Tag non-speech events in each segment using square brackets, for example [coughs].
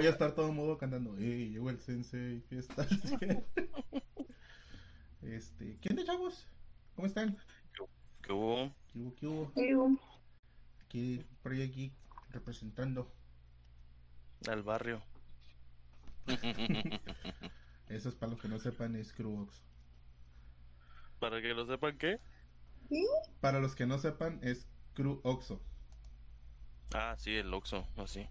voy a estar todo modo cantando, ¡Ey, llegó el sensei! ¿Qué está [laughs] haciendo? Este, ¿quién de chavos? ¿Cómo están? ¿Qué hubo? ¿Qué hubo? ¿Qué hubo? Aquí, por ahí aquí, representando. Al barrio. [laughs] Eso es para los que no sepan, es Cruox. Para que lo sepan, ¿qué? Para los que no sepan, es Cru Oxo. Ah, sí, el Oxxo, así.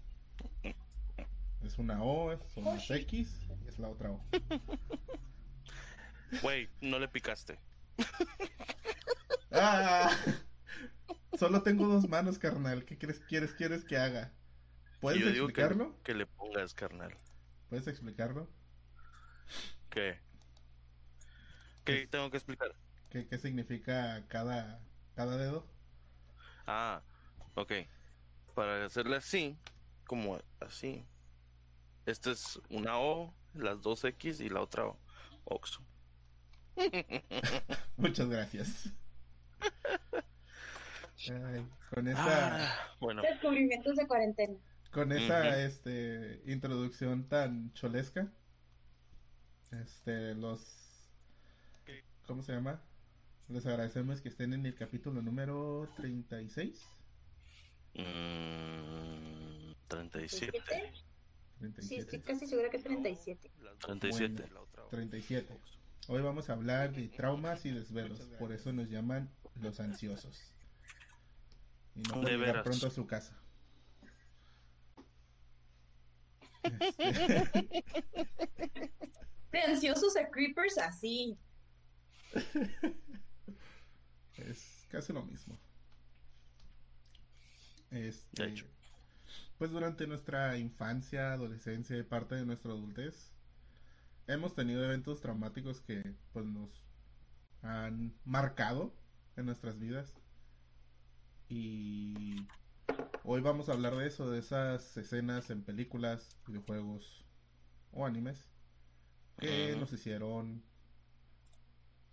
Es una O, es una X, y es la otra O. [laughs] Güey, no le picaste. ¡Ah! Solo tengo dos manos, carnal. ¿Qué quieres, quieres, quieres que haga? ¿Puedes Yo digo que, explicarlo? que le pongas, carnal. ¿Puedes explicarlo? ¿Qué? ¿Qué tengo que explicar? ¿Qué, qué significa cada, cada dedo? Ah, ok. Para hacerle así, como así. Esta es una O, las dos X y la otra O. Oxo. [laughs] Muchas gracias. Ay, con esa, Ah, bueno, Descubrimientos de cuarentena. con esa este, introducción tan cholesca, este, los, ¿cómo se llama? Les agradecemos que estén en el capítulo número 36. mm, 37. ¿37? Sí, 37. estoy casi segura que es 37. 37. Bueno. la otra O. 37. Hoy vamos a hablar de traumas y desvelos, por eso nos llaman los ansiosos. Y no llegar veras. pronto a su casa. Este, [laughs] De ansiosos a creepers, así. es casi lo mismo. Este, De hecho. Pues durante nuestra infancia, adolescencia y parte de nuestra adultez, hemos tenido eventos traumáticos que pues nos han marcado en nuestras vidas. Y hoy vamos a hablar de eso, de esas escenas en películas, videojuegos o animes que nos hicieron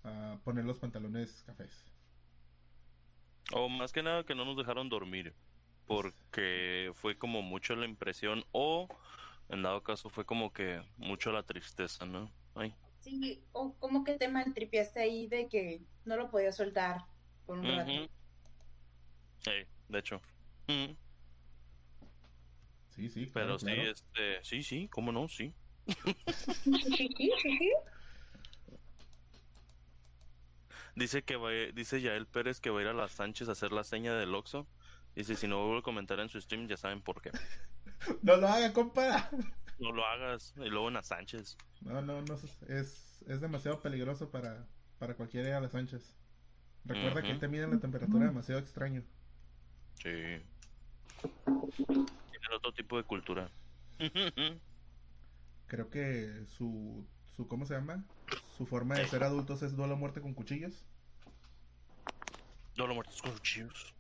ah, poner los pantalones cafés. O más que nada que no nos dejaron dormir. Porque fue como mucho la impresión. O en dado caso fue como que mucho la tristeza, ¿no? Ay. Sí, o como que te maltripiaste ahí de que no lo podías soltar por un rato. Ujú. Sí, de hecho. Sí, sí, Pero claro, sí, claro. este, sí, sí, cómo no, sí. Sí, sí, sí, sí. Dice que va, dice Yael Pérez que va a ir a las Sánchez a hacer la seña del Oxxo. Dice, si no vuelvo a comentar en su stream, ya saben por qué. [laughs] No lo haga, compa. No lo hagas. Y luego en las Sánchez. No, no, no, es, es demasiado peligroso para, para cualquiera a las Sánchez. Recuerda que Ujú. te miden la temperatura demasiado extraño. Sí. Tienen otro tipo de cultura. [laughs] Creo que su, su, ¿cómo se llama? Su forma de ser adultos es duelo a muerte con cuchillos. No lo muertos con cuchillos.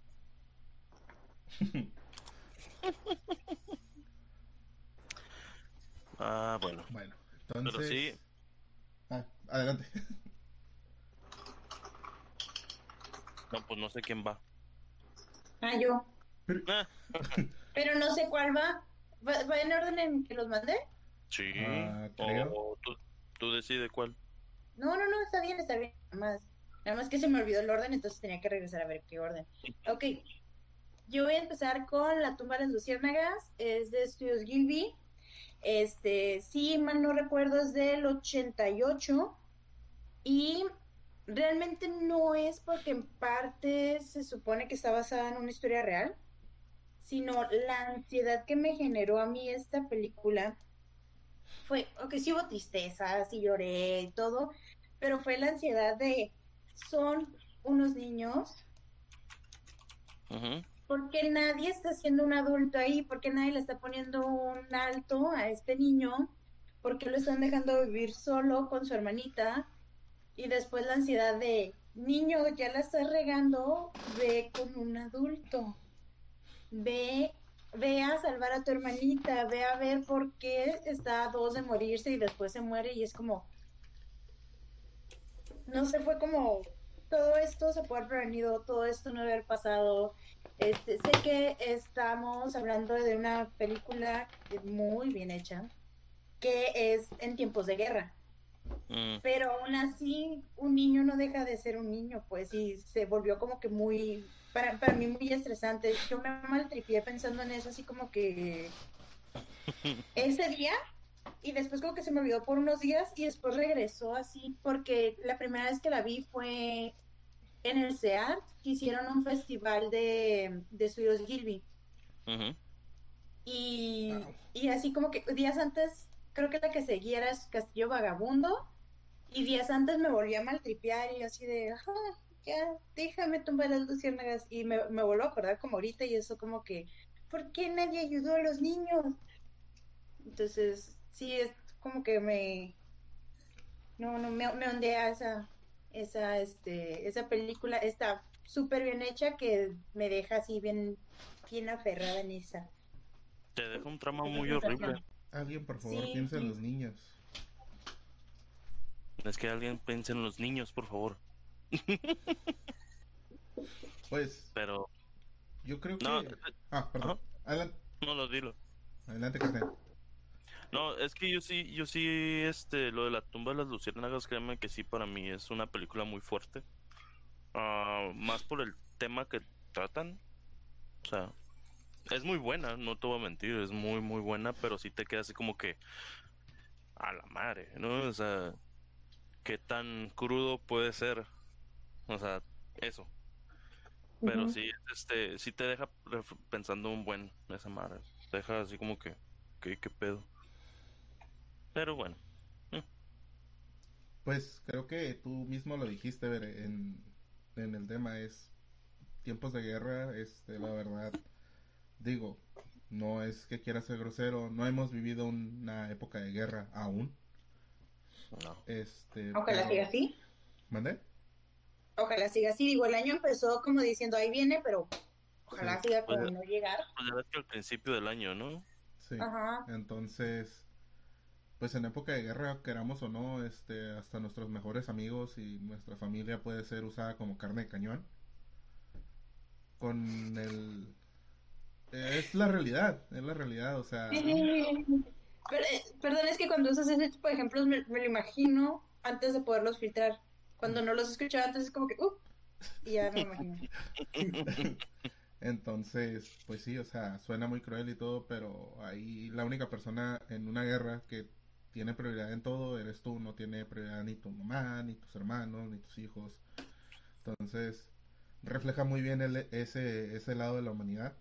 [laughs] Ah, bueno. Bueno, Pero sí, Ah, adelante. no, pues no sé quién va. Ah, yo. Ah, [laughs] Pero no sé cuál va. ¿Va, va en orden en que los mandé? sí. Ah. O tú, tú decides cuál. No, no, no, está bien, está bien. Nada más, nada más que se me olvidó el orden, entonces tenía que regresar a ver qué orden. Ok. Yo voy a empezar con La tumba de las luciérnagas. Es de Estudios Gilby. Este, sí, mal no recuerdo, es del 88. Y realmente no es porque en parte se supone que está basada en una historia real, sino la ansiedad que me generó a mí esta película fue, ok, sí hubo tristeza, sí lloré y todo, pero fue la ansiedad de, son unos niños, Ujú. Porque nadie está siendo un adulto ahí, porque nadie le está poniendo un alto a este niño, porque lo están dejando vivir solo con su hermanita, y después la ansiedad de, niño, ya la estás regando, ve con un adulto, ve, ve a salvar a tu hermanita, ve a ver por qué está a dos de morirse y después se muere y es como, no sé, fue como, todo esto se puede haber prevenido, todo esto no haber pasado, Este, sé que estamos hablando de una película muy bien hecha, que es en tiempos de guerra. Mm, Pero aún así, un niño no deja de ser un niño, pues, y se volvió como que muy, para, para mí muy estresante. Yo me maltripié pensando en eso, así como que ese día, y después como que se me olvidó por unos días, y después regresó así, porque la primera vez que la vi fue en el SEAT, que hicieron un festival de, de estudios Gilby. Y, Wow. y así como que días antes, creo que la que seguía era Castillo Vagabundo. Y días antes me volví a maltripear y así de, "Ajá, ya, déjame tumbar las luciérnagas. Y me, me vuelvo a acordar como ahorita y eso como que, ¿por qué nadie ayudó a los niños? Entonces, sí, es como que me, no, no, me, me ondea esa, esa, este, esa película. Está súper bien hecha que me deja así bien, bien aferrada en esa. Te deja un trama muy horrible. Alguien, por favor, Sí, piensa en los niños. Es que alguien piense en los niños, por favor. [laughs] Pues, Pero, yo creo que... no, Ah, perdón. Adelante, no lo dilo. adelante. No, es que yo sí, yo sí, este, lo de la tumba de las luciérnagas, créeme que sí, para mí es una película muy fuerte. Ah, más por el tema que tratan. O sea, es muy buena, no te voy a mentir, es muy, muy buena, pero sí te queda así como que a la madre, ¿no? O sea, qué tan crudo puede ser. O sea, eso. Pero Ujú. sí, este, sí te deja pensando un buen esa madre. Te deja así como que, ¿qué, qué pedo? Pero bueno. Pues creo que tú mismo lo dijiste Bere, en, en el tema, es tiempos de guerra, este, la verdad, digo, no es que quiera ser grosero, no hemos vivido una época de guerra aún, No. este, Ojalá pero- siga así. ¿Mandé? Ojalá siga así. Digo, el año empezó como diciendo ahí viene, pero ojalá Sí. siga Pues, como no llegar. Pues ya ves que al principio del año, ¿no? Sí. Ajá. Entonces, pues en época de guerra, queramos o no, este, hasta nuestros mejores amigos y nuestra familia puede ser usada como carne de cañón. Con el... Es la realidad, es la realidad, o sea... Pero, eh, perdón, es que cuando usas ese tipo de ejemplos me, me lo imagino antes de poderlos filtrar. Cuando no los escuchaba antes es como que, uh, y ya me imagino. [laughs] Entonces, pues sí, o sea, suena muy cruel y todo, pero ahí la única persona en una guerra que tiene prioridad en todo eres tú, no tiene prioridad ni tu mamá, ni tus hermanos, ni tus hijos. Entonces, refleja muy bien el- ese, ese lado de la humanidad.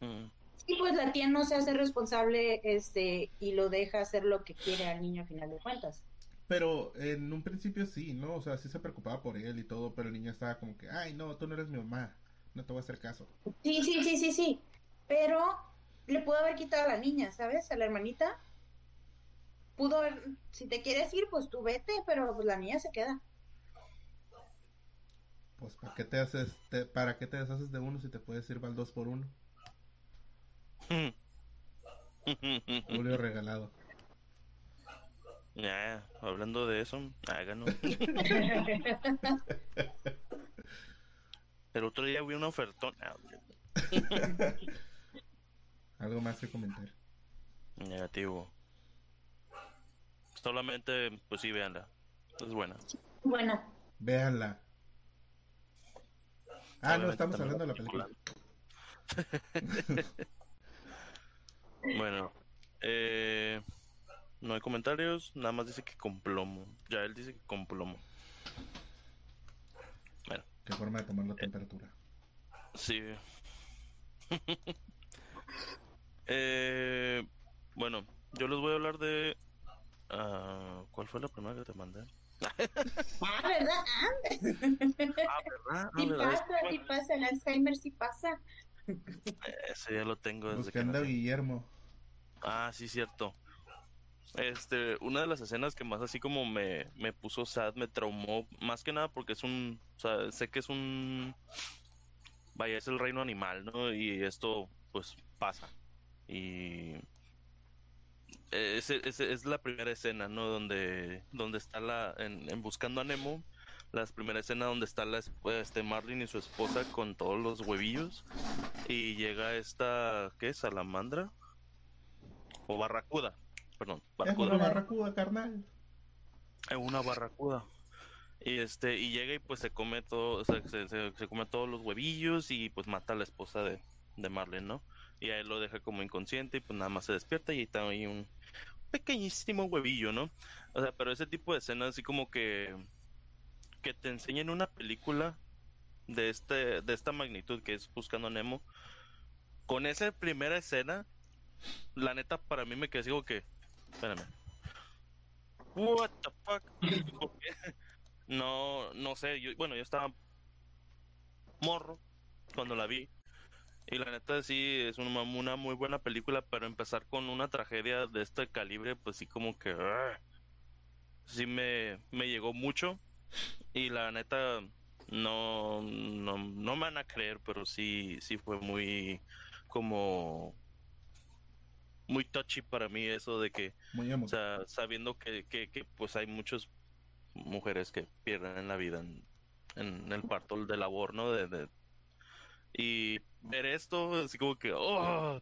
Mm, Y pues la tía no se hace responsable este y lo deja hacer lo que quiere al niño a final de cuentas. Pero en un principio sí, ¿no? O sea, sí se preocupaba por él y todo, pero el niño estaba como que, ay, no, tú no eres mi mamá, no te voy a hacer caso. Sí, sí, sí, sí, sí. Pero le pudo haber quitado a la niña, ¿sabes? A la hermanita. Pudo haber, si te quieres ir, pues tú vete, pero pues la niña se queda. Pues, ¿para qué te haces, te- para qué te deshaces de uno si te puedes ir al dos por uno? [laughs] Julio regalado. Ya, hablando de eso, háganlo. [laughs] El otro día vi una ofertón. Ah, [laughs] Algo más que comentar. Negativo. Solamente, pues sí, véanla. Es buena. Bueno, Véanla. Ah, no, estamos hablando de la película. [laughs] Bueno, eh, no hay comentarios, nada más dice que con plomo. Ya él dice que con plomo. Bueno, Qué forma de tomar la temperatura. sí. [laughs] eh, bueno, yo les voy a hablar de... ah, ¿Cuál fue la primera que te mandé? ah, ¿verdad? Ah, Ah, ¿verdad? sí Ah, pasa, sí pasa, el Alzheimer sí pasa. Ese ya lo tengo desde que Buscando a nací. Guillermo. Ah, sí, cierto. Este, una de las escenas que más así como me, me puso sad, me traumó, más que nada porque es un, o sea, sé que es un, vaya, es el reino animal, ¿no? Y esto, pues, pasa. Y ese, ese es la primera escena, ¿no? Donde, donde está la, en, en Buscando a Nemo, la primera escena donde está la, este Marlin y su esposa con todos los huevillos y llega esta, ¿qué? Salamandra o barracuda, perdón, barracuda. Es una barracuda, carnal. Es una barracuda. Y este, y llega y pues se come todo, o sea, se, se, come todos los huevillos y pues mata a la esposa de, de Marlin, ¿no? Y a él lo deja como inconsciente y pues nada más se despierta y está ahí un pequeñísimo huevillo, ¿no? O sea, pero ese tipo de escenas así como que que te enseñen una película de este de esta magnitud que es Buscando Nemo con esa primera escena la neta para mí me quedé así que espérame what the fuck [laughs] no, no sé, yo, bueno, yo estaba morro cuando la vi. Y la neta sí, es una, una muy buena película, pero empezar con una tragedia de este calibre, pues sí como que... sí me, me llegó mucho. Y la neta no, no, no me van a creer, pero sí, sí fue muy como muy touchy para mí eso de que, o sea, sabiendo que, que, que pues hay muchos mujeres que pierden la vida en, el parto de labor, ¿no? De, y ver esto, así como que, oh,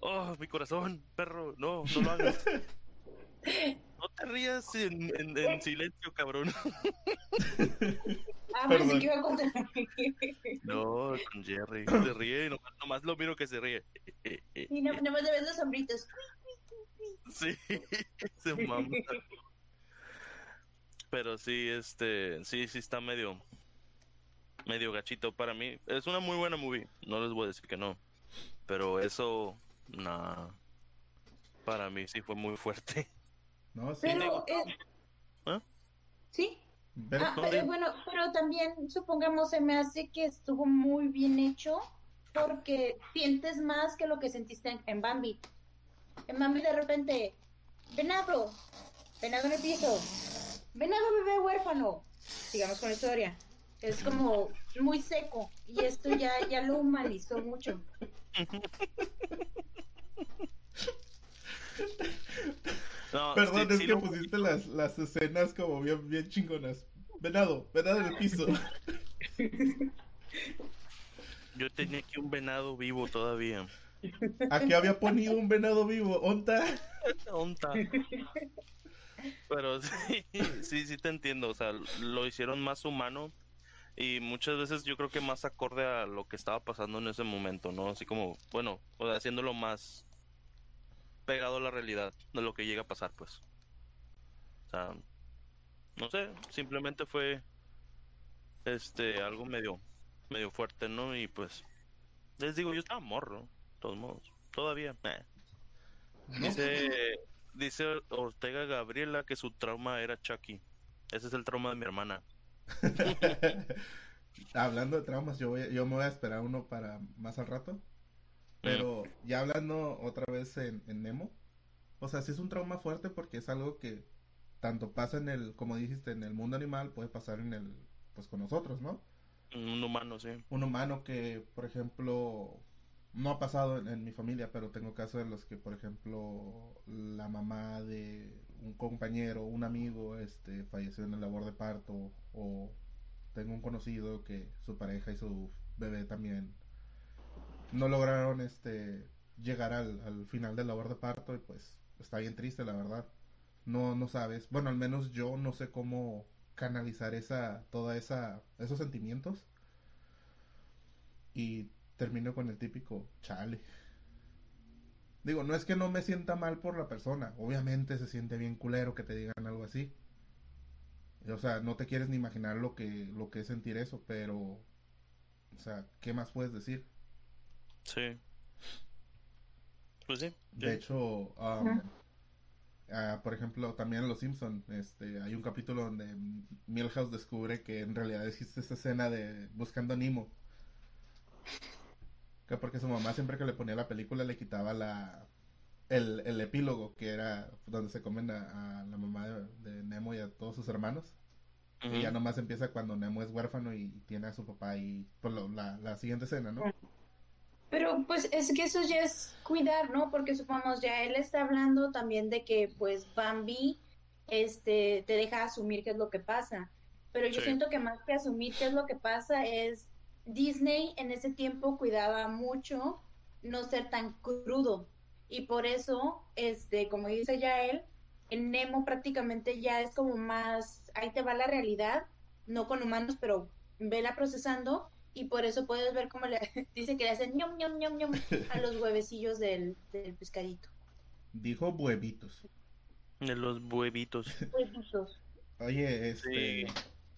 oh, mi corazón, perro, no, no lo hagas. [laughs] No te rías en, en, silencio, cabrón. Ah, pero sí que iba a contar. No, con Jerry. Se ríe, nomás, nomás lo miro que se ríe. Y no, nomás le ves los sombritos. Sí, [laughs] se mama. Pero sí, este, sí, sí está medio, medio gachito para mí. Es una muy buena movie, no les voy a decir que no. Pero eso, nada, para mí sí fue muy fuerte. No, sí. Pero, eh, ¿Ah? ¿Sí? Ah, bueno, pero también supongamos se me hace que estuvo muy bien hecho porque sientes más que lo que sentiste en, en Bambi. En Bambi de repente, venado, venado en el piso, venado bebé huérfano. Sigamos con la historia. Es como muy seco y esto ya, ya lo humanizó mucho. Perdón, es que pusiste las, las escenas como bien, bien chingonas. Venado, venado en el piso. Yo tenía aquí un venado vivo todavía. Aquí había ponido un venado vivo, ¿onta? ¿Onta? Pero sí, [laughs] sí, sí te entiendo, o sea, lo hicieron más humano y muchas veces yo creo que más acorde a lo que estaba pasando en ese momento, ¿no? Así como, bueno, o sea, haciéndolo más pegado a la realidad de lo que llega a pasar, pues. O sea, no sé, simplemente fue este algo medio medio fuerte, ¿no? Y pues les digo, yo estaba morro, de todos modos, todavía. Eh. Dice dice Ortega Gabriela que su trauma era Chucky. Ese es el trauma de mi hermana. [laughs] [laughs] hablando de traumas, yo, yo me voy a esperar uno para más al rato. Pero mm. ya hablando otra vez en, Nemo, o sea, sí es un trauma fuerte porque es algo que tanto pasa en el, como dijiste, en el mundo animal, puede pasar en el, pues con nosotros, ¿no? Un humano, sí. Un humano que, por ejemplo, no ha pasado en, mi familia, pero tengo casos en los que, por ejemplo, la mamá de un compañero, un amigo, este, falleció en el labor de parto, o tengo un conocido que su pareja y su bebé también no lograron, este, llegar al, al final del labor de parto y pues está bien triste, la verdad. No, no sabes, bueno, al menos yo no sé cómo canalizar esa, toda esa, esos sentimientos. Y termino con el típico chale. Digo, no es que no me sienta mal por la persona, obviamente se siente bien culero que te digan algo así. O sea, no te quieres ni imaginar lo que, lo que es sentir eso, pero, o sea, ¿qué más puedes decir? Sí. Pues sí. De hecho, um, ah, por ejemplo, también en Los Simpson, este, hay un capítulo donde Milhouse descubre que en realidad existe esta escena de buscando a Nemo que porque su mamá siempre que le ponía la película le quitaba la el, el epílogo que era donde se comen a, la mamá de, Nemo y a todos sus hermanos y ya nomás empieza cuando Nemo es huérfano y tiene a su papá y por pues, la, la siguiente escena, ¿no? Pero pues es que eso ya es cuidar, ¿no? Porque supongamos ya él está hablando también de que pues Bambi este te deja asumir qué es lo que pasa. pero yo Sí. siento que más que asumir qué es lo que pasa es Disney en ese tiempo cuidaba mucho no ser tan crudo y por eso, este, como dice ya él, en Nemo prácticamente ya es como más, ahí te va la realidad, no con humanos, pero vela procesando y por eso puedes ver cómo le [laughs] dice que le hacen ñom ñom ñom ñom a los [laughs] huevecillos del, del pescadito. Dijo huevitos. De los huevitos. Huevitos. Oye, este. Sí.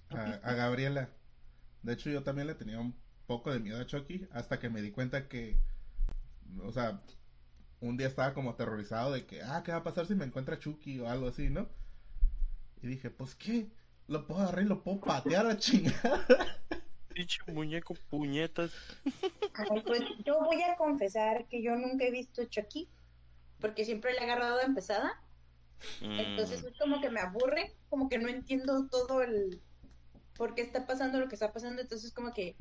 A, a Gabriela. De hecho, yo también le tenía un poco de miedo a Chucky hasta que me di cuenta que. O sea, un día estaba como aterrorizado de que, ah, ¿qué va a pasar si me encuentra Chucky o algo así, no? Y dije, pues qué, lo puedo agarrar y lo puedo patear a chingada. [laughs] Pinche muñeco puñetas. Ay, pues yo voy a confesar que yo nunca he visto Chucky, porque siempre le he agarrado de empezada, entonces Mm, es como que me aburre, como que no entiendo todo el por qué está pasando lo que está pasando, entonces como que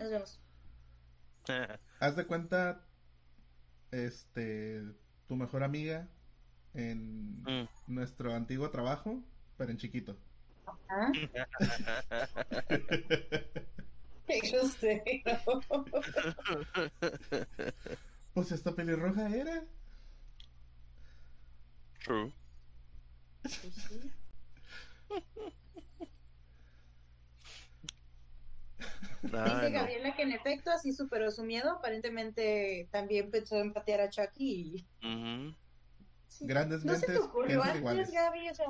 nos vemos. [laughs] Haz de cuenta, este, tu mejor amiga en mm. nuestro antiguo trabajo, pero en chiquito. ¿Ah? Qué grosero. Pues esta pelirroja era. True. Pues sí. [laughs] Ah, Dice no. Gabriela que en efecto así superó su miedo, aparentemente también pensó en patear a Chucky y... Sí. Grandes No se te ocurrió antes, iguales. Gaby, o sea...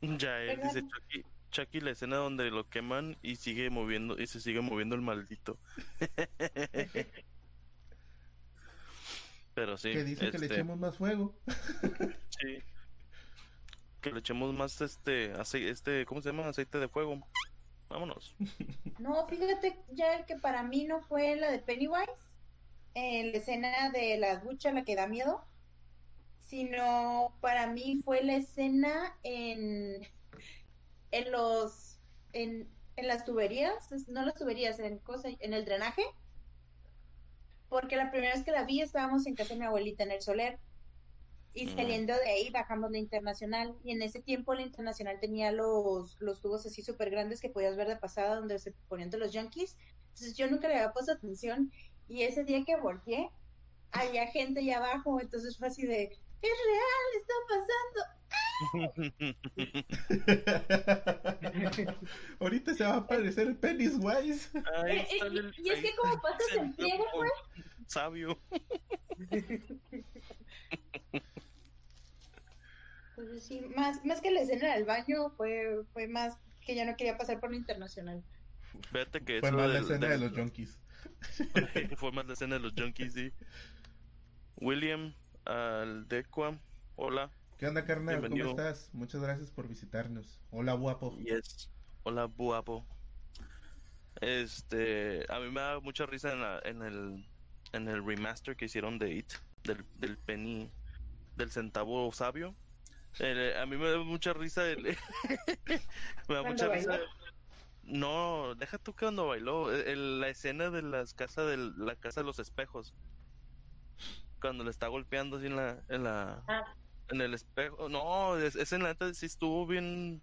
Ya él ¿Verdad? dice Chucky, Chucky la escena donde lo queman y sigue moviendo y se sigue moviendo el maldito. Pero sí, que dice que le este, echemos más fuego. sí. Que le echemos más este aceite, este, ¿cómo se llama? Aceite de fuego. Vámonos. No, fíjate ya que para mí no fue la de Pennywise, eh, la escena de la ducha la que da miedo, sino para mí fue la escena en, en los en, en las tuberías, no las tuberías, en cosa, en el drenaje, porque la primera vez que la vi estábamos en casa de mi abuelita en el Soler. Y saliendo de ahí bajamos la internacional. Y en ese tiempo la internacional tenía los, los tubos así súper grandes que podías ver de pasada donde se ponían de los junkies. Entonces yo nunca le había puesto atención. Y ese día que volteé, había gente allá abajo. Entonces fue así de, es real, está pasando. [laughs] Ahorita se va a aparecer el Pennywise. Eh, eh, el- y es que como pasas sentado friega, como Sabio. [laughs] Entonces sí, más, más que la escena del baño, fue, fue más que ya no quería pasar por la internacional. Fíjate que Fue más la del- escena de los junkies. [laughs] Fue más la escena de los junkies, sí. William Aldequa, hola. ¿Qué onda, carnal? ¿Cómo estás? Muchas gracias por visitarnos. Hola, guapo. Yes. Hola, guapo. Este, a mí me da mucha risa en, la- en el en el remaster que hicieron de It, del, del penny, del centavo sabio. El- a mí me da mucha risa el, [laughs] me da ¿Cuándo mucha risa. No, deja tú que cuando bailó, el- el- la escena de las casas de la casa de los espejos. Cuando le está golpeando así en la en la Ah. en el espejo. No, es, esa en la neta sí estuvo bien.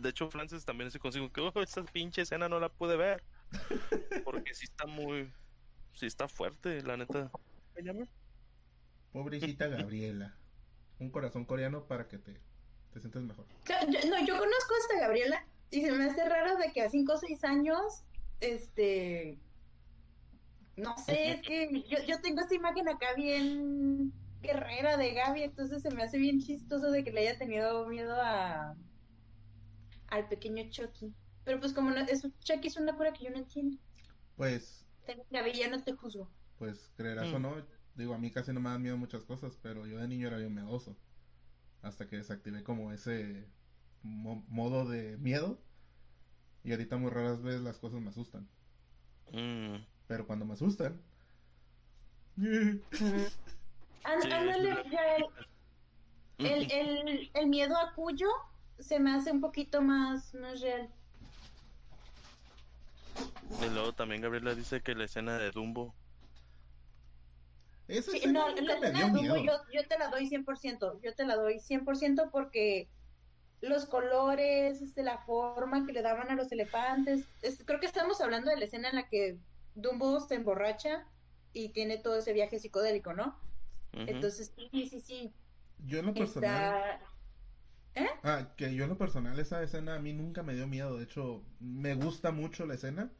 De hecho, Francis también se consigo que "Oh, esa pinche escena no la pude ver. [laughs] Porque sí está muy. Sí está fuerte, la neta. ¿Me llama? Pobrecita Gabriela. Un corazón coreano para que te, te sientas mejor. Yo- yo- no, yo conozco a esta Gabriela y se me hace raro de que a 5 o 6 años, este, no sé, es que yo, yo tengo esta imagen acá bien guerrera de Gaby, entonces se me hace bien chistoso de que le haya tenido miedo a al pequeño Chucky. Pero pues como no, es, Chucky es una cura que yo no entiendo. Pues, Gaby, ya no te juzgo. pues, creerás o Mm. no, digo, a mí casi no me dan miedo muchas cosas, pero yo de niño era bien miedoso. Hasta que desactivé como ese mo- modo de miedo. Y ahorita muy raras veces las cosas me asustan. Mm, Pero cuando me asustan... [laughs] Ándale, el, el, el miedo a Cuyo se me hace un poquito más, más real. Y luego también Gabriela dice que la escena de Dumbo. Esa Sí, escena no, nunca la me escena dio de Dumbo miedo. yo, yo te la doy 100%, yo te la doy 100% porque los colores, este, la forma que le daban a los elefantes. Es- creo que estamos hablando de la escena en la que Dumbo se emborracha y tiene todo ese viaje psicodélico, ¿no? Entonces, sí, sí, sí. Yo en lo personal, Está... ah, que yo en lo personal esa escena a mí nunca me dio miedo, de hecho me gusta mucho la escena,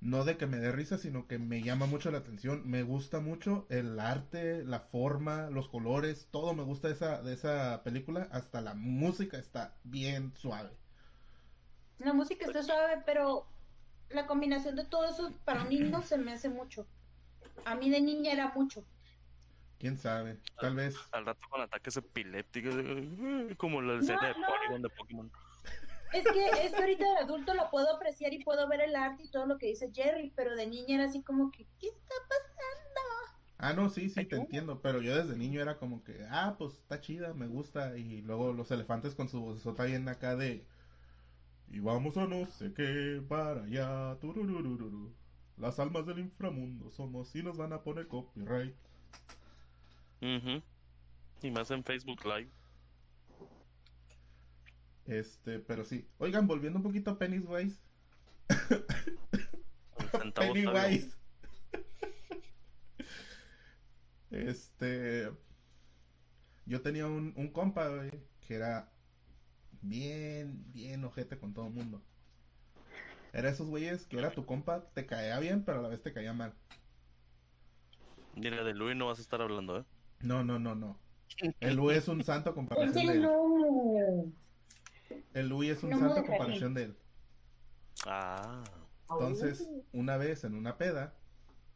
no de que me dé risa, sino que me llama mucho la atención, me gusta mucho el arte, la forma, los colores, todo me gusta de esa, de esa película, hasta la música está bien suave. La música está suave, pero la combinación de todo eso para un niño se me hace mucho. A mí de niña era mucho. Quién sabe, tal vez Al rato con ataques epilépticos, eh, como la escena de no. Polygon de Pokémon. Es que, es que ahorita de adulto lo puedo apreciar y puedo ver el arte y todo lo que dice Jerry, pero de niña era así como que, ¿qué está pasando? Ah, no, sí, sí, te Ayuda. entiendo, pero yo desde niño era como que, ah, pues está chida, me gusta, y luego los elefantes con su vocesota bien acá de, y vamos a no sé qué, para allá, turururururu. las almas del inframundo somos y nos van a poner copyright. Ujú. Y más en Facebook Live. Este, pero sí. Oigan, volviendo un poquito a Pennywise. [laughs] Pennywise. Este. Yo tenía un, un compa, güey, que era bien, bien ojete con todo el mundo. Era esos güeyes que era tu compa, te caía bien, pero a la vez te caía mal. Mira, de Louis no vas a estar hablando, ¿eh? No, no, no, no. [laughs] El Louis es un santo a comparación de él. no. El Louis es un No santo a comparación de él. Ah. Entonces, una vez en una peda,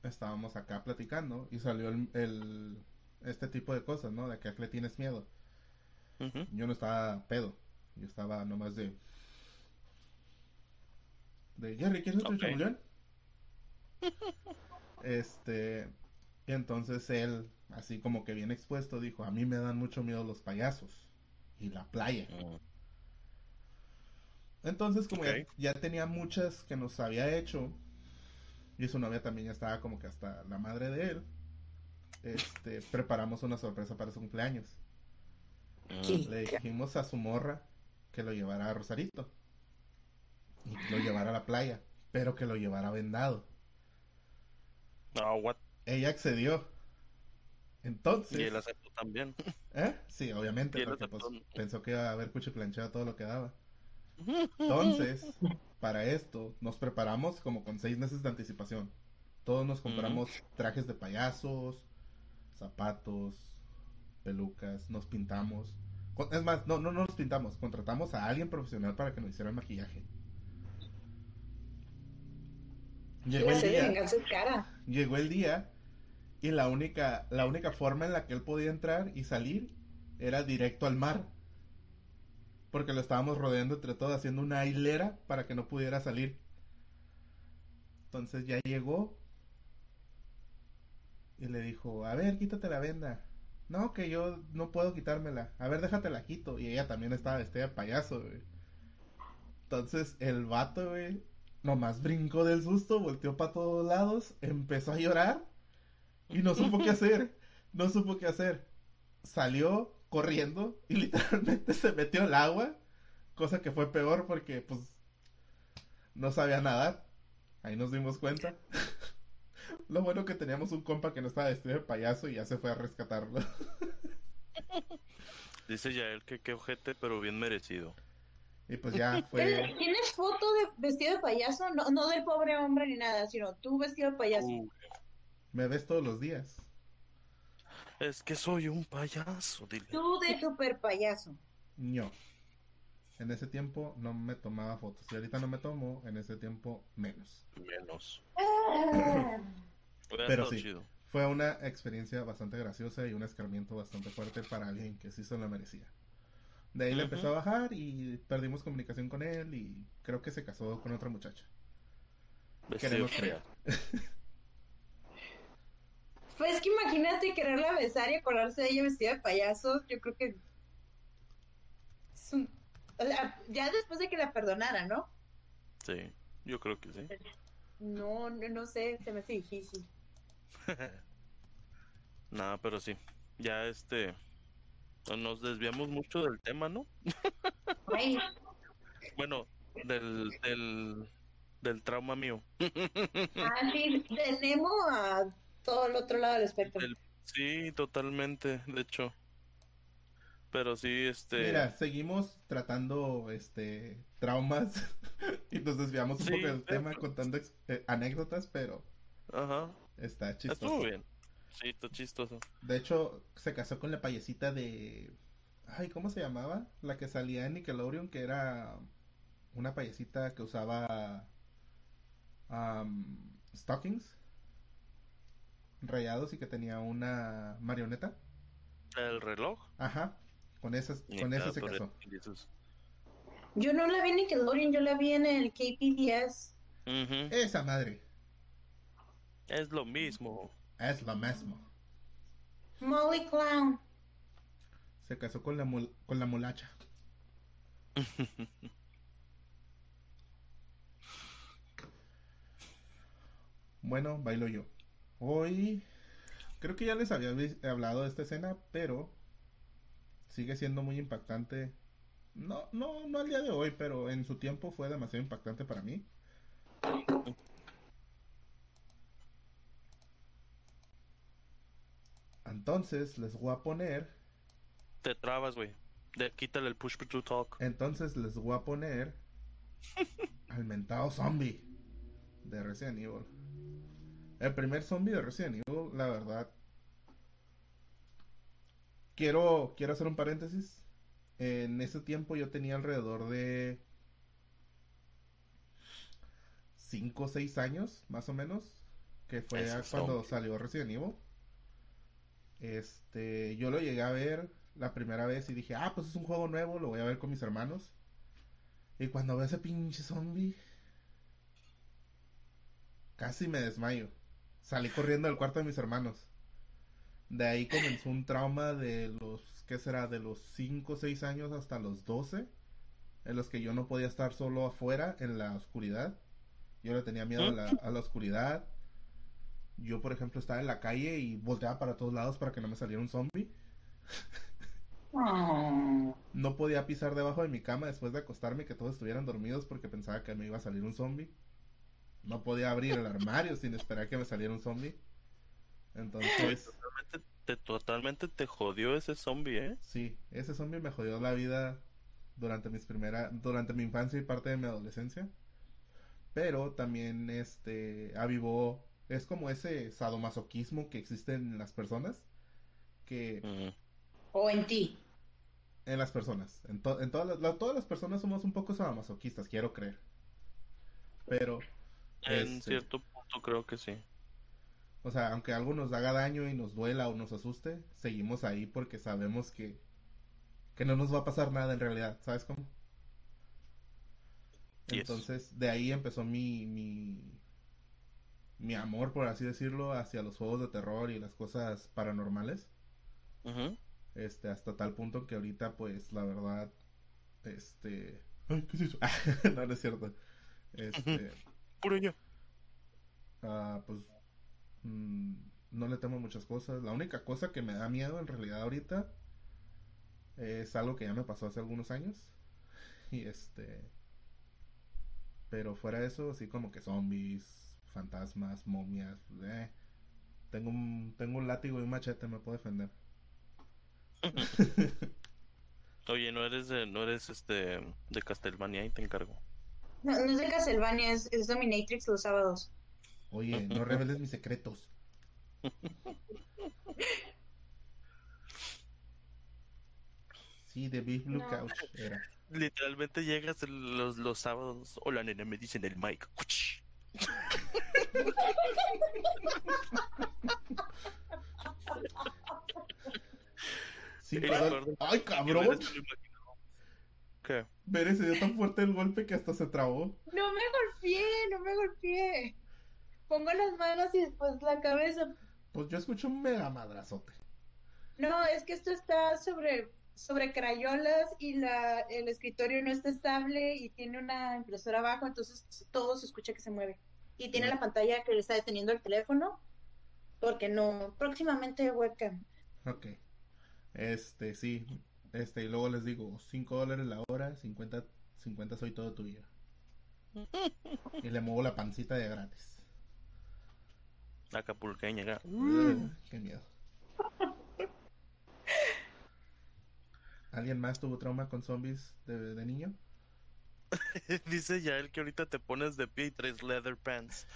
estábamos acá platicando y salió el, el- este tipo de cosas, ¿no? De que a qué le tienes miedo. Yo no estaba pedo, yo estaba nomás de... De Jerry, ¿quieres otro Ok. chamullón? [laughs] Este, y entonces él, así como que bien expuesto, dijo, a mí me dan mucho miedo los payasos y la playa. Mm. Entonces, como ya- tenía muchas que nos había hecho, y su novia también ya estaba como que hasta la madre de él, este, preparamos una sorpresa para su cumpleaños. Le dijimos a su morra que lo llevara a Rosarito y que lo llevara a la playa, pero que lo llevara vendado. Ah, what? Ella accedió. Entonces, Y él aceptó también. ¿eh? Sí, obviamente, porque pues, pensó que iba a haber cuchiplanchado todo lo que daba. Entonces, para esto, nos preparamos como con seis meses de anticipación. Todos nos compramos trajes de payasos, zapatos, pelucas, nos pintamos. Es más, no, no nos pintamos, contratamos a alguien profesional para que nos hiciera el maquillaje. Llegó el día, llegó el día y la única, la única forma en la que él podía entrar y salir era directo al mar. Porque lo estábamos rodeando entre todos, haciendo una hilera para que no pudiera salir. Entonces ya llegó y le dijo, a ver, quítate la venda. No, que yo no puedo quitármela. A ver, déjate la quito. Y ella también estaba vestida de payaso, güey. Entonces el vato, güey, nomás brincó del susto, volteó para todos lados, empezó a llorar y no supo qué hacer. No supo qué hacer. Salió corriendo [laughs] y literalmente se metió al agua, cosa que fue peor porque pues no sabía nadar. Ahí nos dimos cuenta. [laughs] Lo bueno que teníamos un compa que no estaba vestido de payaso y ya se fue a rescatarlo. [laughs] Dice Yael que qué ojete, pero bien merecido. Y pues ya fue... ¿Tienes foto de vestido de payaso? No, no del pobre hombre ni nada, sino tú vestido de payaso. Uh, Me ves todos los días. Es que soy un payaso, dile. Tú de super payaso. No. En ese tiempo no me tomaba fotos. Y ahorita no me tomo, en ese tiempo menos. Menos. Ah. Pero sí. chido. Fue una experiencia bastante graciosa y un escarmiento bastante fuerte para alguien que sí se lo merecía. De ahí le empezó a bajar y perdimos comunicación con él y creo que se casó con otra muchacha. Queremos creer. [laughs] Pues que imagínate quererla besar y acordarse de ella vestida de payaso. Yo creo que. es un- ya después de que la perdonara, ¿no? Sí, yo creo que sí. No, no, no sé, se me hace difícil. [laughs] Nada, pero sí. Ya este. Nos desviamos mucho del tema, ¿no? [laughs] Bueno, del, del, del trauma mío. [laughs] ah, sí, de Nemo a todo el otro lado del espectro. Sí, totalmente, de hecho. Pero sí, este... Mira, seguimos tratando este traumas [laughs] y nos desviamos un Sí, poco del tema contando eh, anécdotas, pero Ajá. está Estuvo chistoso. bien. Sí, está chistoso. De hecho, se casó con la payasita de... Ay, ¿cómo se llamaba? La que salía en Nickelodeon, que era una payasita que usaba am, stockings rayados y que tenía una marioneta. El reloj. Ajá, con esas, con esa se torre- casó. Yo no la vi en Nickelodeon, yo la vi en el KPDS. Esa madre, Es lo mismo. es lo mismo. Molly Clown. Se casó con la, mul- con la mulacha. [laughs] Bueno, bailo yo. Hoy creo que ya les había hablado de esta escena, pero sigue siendo muy impactante. No, no, no al día de hoy, pero en su tiempo fue demasiado impactante para mí. Entonces les voy a poner, Te trabas, güey. Quítale el push to talk. entonces les voy a poner al mentado zombie de Resident Evil. El primer zombie de Resident Evil, la verdad. Quiero, quiero hacer un paréntesis. En ese tiempo yo tenía alrededor de 5 o 6 años, más o menos, que fue Ese cuando zombie. salió Resident Evil. Este, yo lo llegué a ver la primera vez y dije, ah, pues es un juego nuevo, lo voy a ver con mis hermanos. Y cuando veo ese pinche zombie, casi me desmayo. Salí corriendo del cuarto de mis hermanos. De ahí comenzó un trauma de los, ¿qué será? De los 5 o 6 años hasta los 12, en los que yo no podía estar solo afuera en la oscuridad. Yo le tenía miedo a la, a la oscuridad. Yo, por ejemplo, estaba en la calle y volteaba para todos lados para que no me saliera un zombie. No podía pisar debajo de mi cama después de acostarme y que todos estuvieran dormidos porque pensaba que me iba a salir un zombie. No podía abrir el armario sin esperar que me saliera un zombie. Entonces, totalmente, te, totalmente te jodió ese zombie, ¿eh? sí, ese zombie me jodió la vida durante mis primera, durante mi infancia y parte de mi adolescencia. Pero también este avivó, es como ese sadomasoquismo que existe en las personas, que. O en ti. en las personas, en, to- en todas las, la- todas las personas somos un poco sadomasoquistas, quiero creer. Pero En Este. cierto punto creo que sí. O sea, aunque algo nos haga daño y nos duela o nos asuste, seguimos ahí porque sabemos que, que no nos va a pasar nada en realidad, ¿sabes cómo? Yes. Entonces, de ahí empezó mi, mi, mi amor, por así decirlo, hacia los juegos de terror y las cosas paranormales. Este, hasta tal punto que ahorita, pues, la verdad, este... Ay, ¿qué es eso? [laughs] no, no es cierto. Este... Puro yo. Ah, pues mm, no le temo muchas cosas. La única cosa que me da miedo en realidad ahorita es algo que ya me pasó hace algunos años. [laughs] Y este... Pero fuera de eso, así como que zombies, fantasmas, momias, eh. Tengo un, tengo un látigo y un machete, me puedo defender. [laughs] Oye, no eres de, no eres este de Castlevania y te encargo. No, no es de Castlevania, es, es Dominatrix los sábados. Oye, no reveles mis secretos. Sí, de Big Blue No. Couch era. Literalmente llegas los, los sábados. Hola, nena, me dicen el mic. Uch. Sí, Ay, cabrón. me des- me imagino. ¿Qué? Mere se dio tan fuerte el golpe que hasta se trabó. No me golpeé, no me golpeé. Pongo las manos y después la cabeza. Pues yo escucho un mega madrazote. No, es que esto está sobre, sobre crayolas y la, el escritorio no está estable y tiene una impresora abajo, entonces todo se escucha que se mueve. Y tiene la pantalla que le está deteniendo el teléfono, porque no, próximamente webcam. Ok. Este, sí. Este, y luego les digo, 5 dólares la hora, 50, 50 soy todo tuyo. [laughs] Y le muevo la pancita de gratis. Acapulqueña, acá. Ugh, qué miedo. ¿Alguien más tuvo trauma con zombies de, de niño? [laughs] Dice ya el que ahorita te pones de pie y traes leather pants.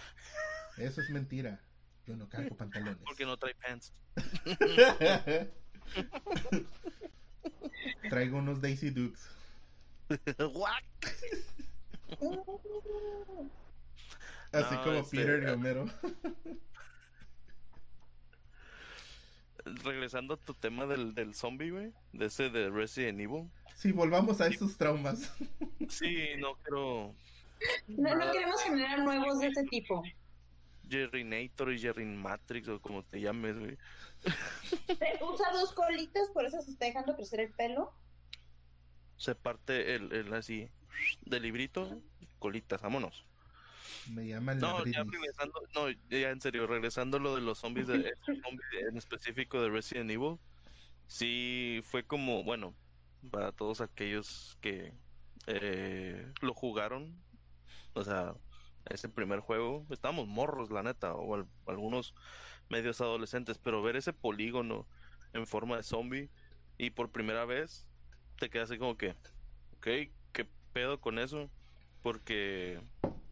Eso es mentira. Yo no cargo [laughs] pantalones. Porque no trae pants. Traigo unos Daisy Dukes. [laughs] What? [laughs] Así No, como este, Peter y Homero. Regresando a tu tema del, del zombie, güey. De ese de Resident Evil. Sí, volvamos a esos traumas. Sí, no quiero. No, no queremos generar nuevos de este tipo. Jerry Nator y Jerry Matrix o como te llames, güey. [laughs] Usa dos colitas, por eso se está dejando crecer el pelo. Se parte el, el así del librito, colitas, vámonos. Me llaman No, ya regresando, no, ya en serio, regresando a lo de los zombies, de, este zombie en específico de Resident Evil, sí fue como, bueno, para todos aquellos que eh, lo jugaron, o sea, ese primer juego, estábamos morros, la neta, o al- algunos medios adolescentes, pero ver ese polígono en forma de zombie y por primera vez te quedas así como que, ok, ¿qué pedo con eso? Porque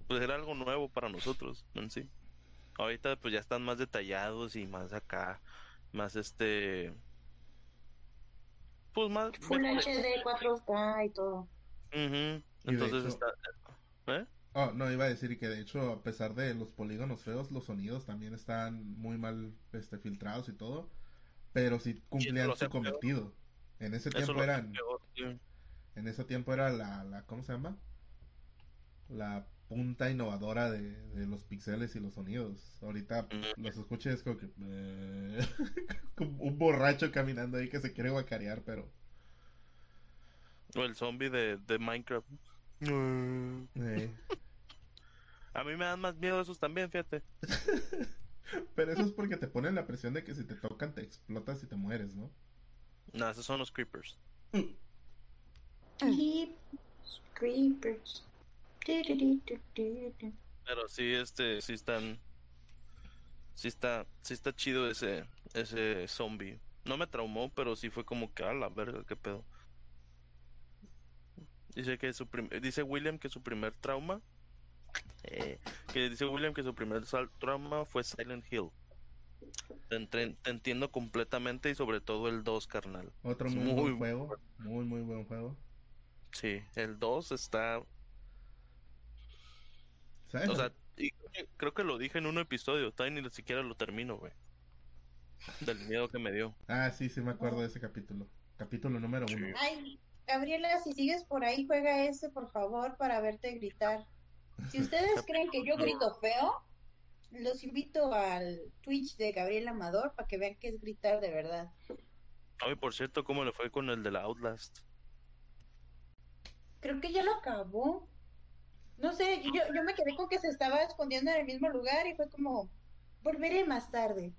pues era algo nuevo para nosotros en sí. Ahorita pues ya están más detallados y más acá, más este, pues más Full. HD, 4K y todo. Entonces hecho- está, ¿eh? Oh, no, iba a decir que de hecho, a pesar de los polígonos feos, los sonidos también están muy mal este, filtrados y todo. Pero sí cumplían su peor. cometido. En ese Eso tiempo eran, peor, en ese tiempo era la, la ¿cómo se llama? La punta innovadora de, de los pixeles y los sonidos. Ahorita los escuches como que eh, [laughs] como un borracho caminando ahí que se quiere guacarear, pero O el zombie de, de Minecraft. [laughs] eh, A mí me dan más miedo esos también, fíjate. [laughs] pero eso es porque te ponen la presión de que si te tocan te explotas y te mueres, ¿no? No, esos son los creepers. Y creepers. Pero sí, este, sí están, sí está, sí está chido ese, ese zombie. No me traumó, pero sí fue como que a la verga, qué pedo. Dice que su prim- dice William que su primer trauma, eh, que dice William que su primer trauma fue Silent Hill. Te, entre- te entiendo completamente y sobre todo el 2, carnal. Otro muy, muy buen juego, muy muy buen juego. Sí, el 2 está, ¿Sabes? o sea, y creo que- lo dije en un episodio, todavía ni siquiera lo termino, güey. Del miedo que me dio. Ah, sí, sí me acuerdo de ese capítulo. Capítulo número uno. Ay, Gabriela, si sigues por ahí, juega ese, por favor, para verte gritar. Si ustedes [laughs] creen que yo grito feo, los invito al Twitch de Gabriel Amador para que vean que es gritar de verdad. Ay, por cierto, ¿cómo le fue con el de la Outlast? Creo que ya lo acabó. No sé, yo, yo me quedé con que se estaba escondiendo en el mismo lugar y fue como, volveré más tarde.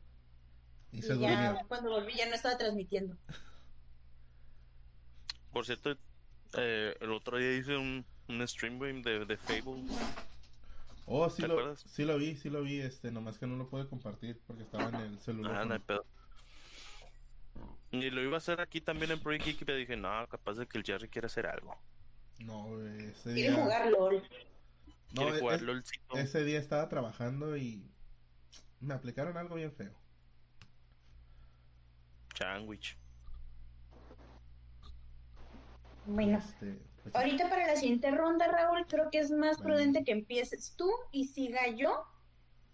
Y Y se ya durmió. cuando volví ya no estaba transmitiendo. Por cierto, eh, el otro día hice un, un stream de, de Fable. Oh, sí ¿Te lo, acuerdas? sí lo vi, sí lo vi, este, nomás que no lo pude compartir porque estaba en el celular. Ah, no hay pedo. Y lo iba a hacer aquí también en Pro Geek, pero dije, no, capaz de que el Jerry quiere hacer algo. No, ese Quiere día, jugar LOL. no, quiere e- jugar es- LOLcito. ese día estaba trabajando y me aplicaron algo bien feo. Sandwich. Bueno, Este, pues, ahorita para la siguiente ronda, Raúl, creo que es más prudente que empieces tú y siga yo,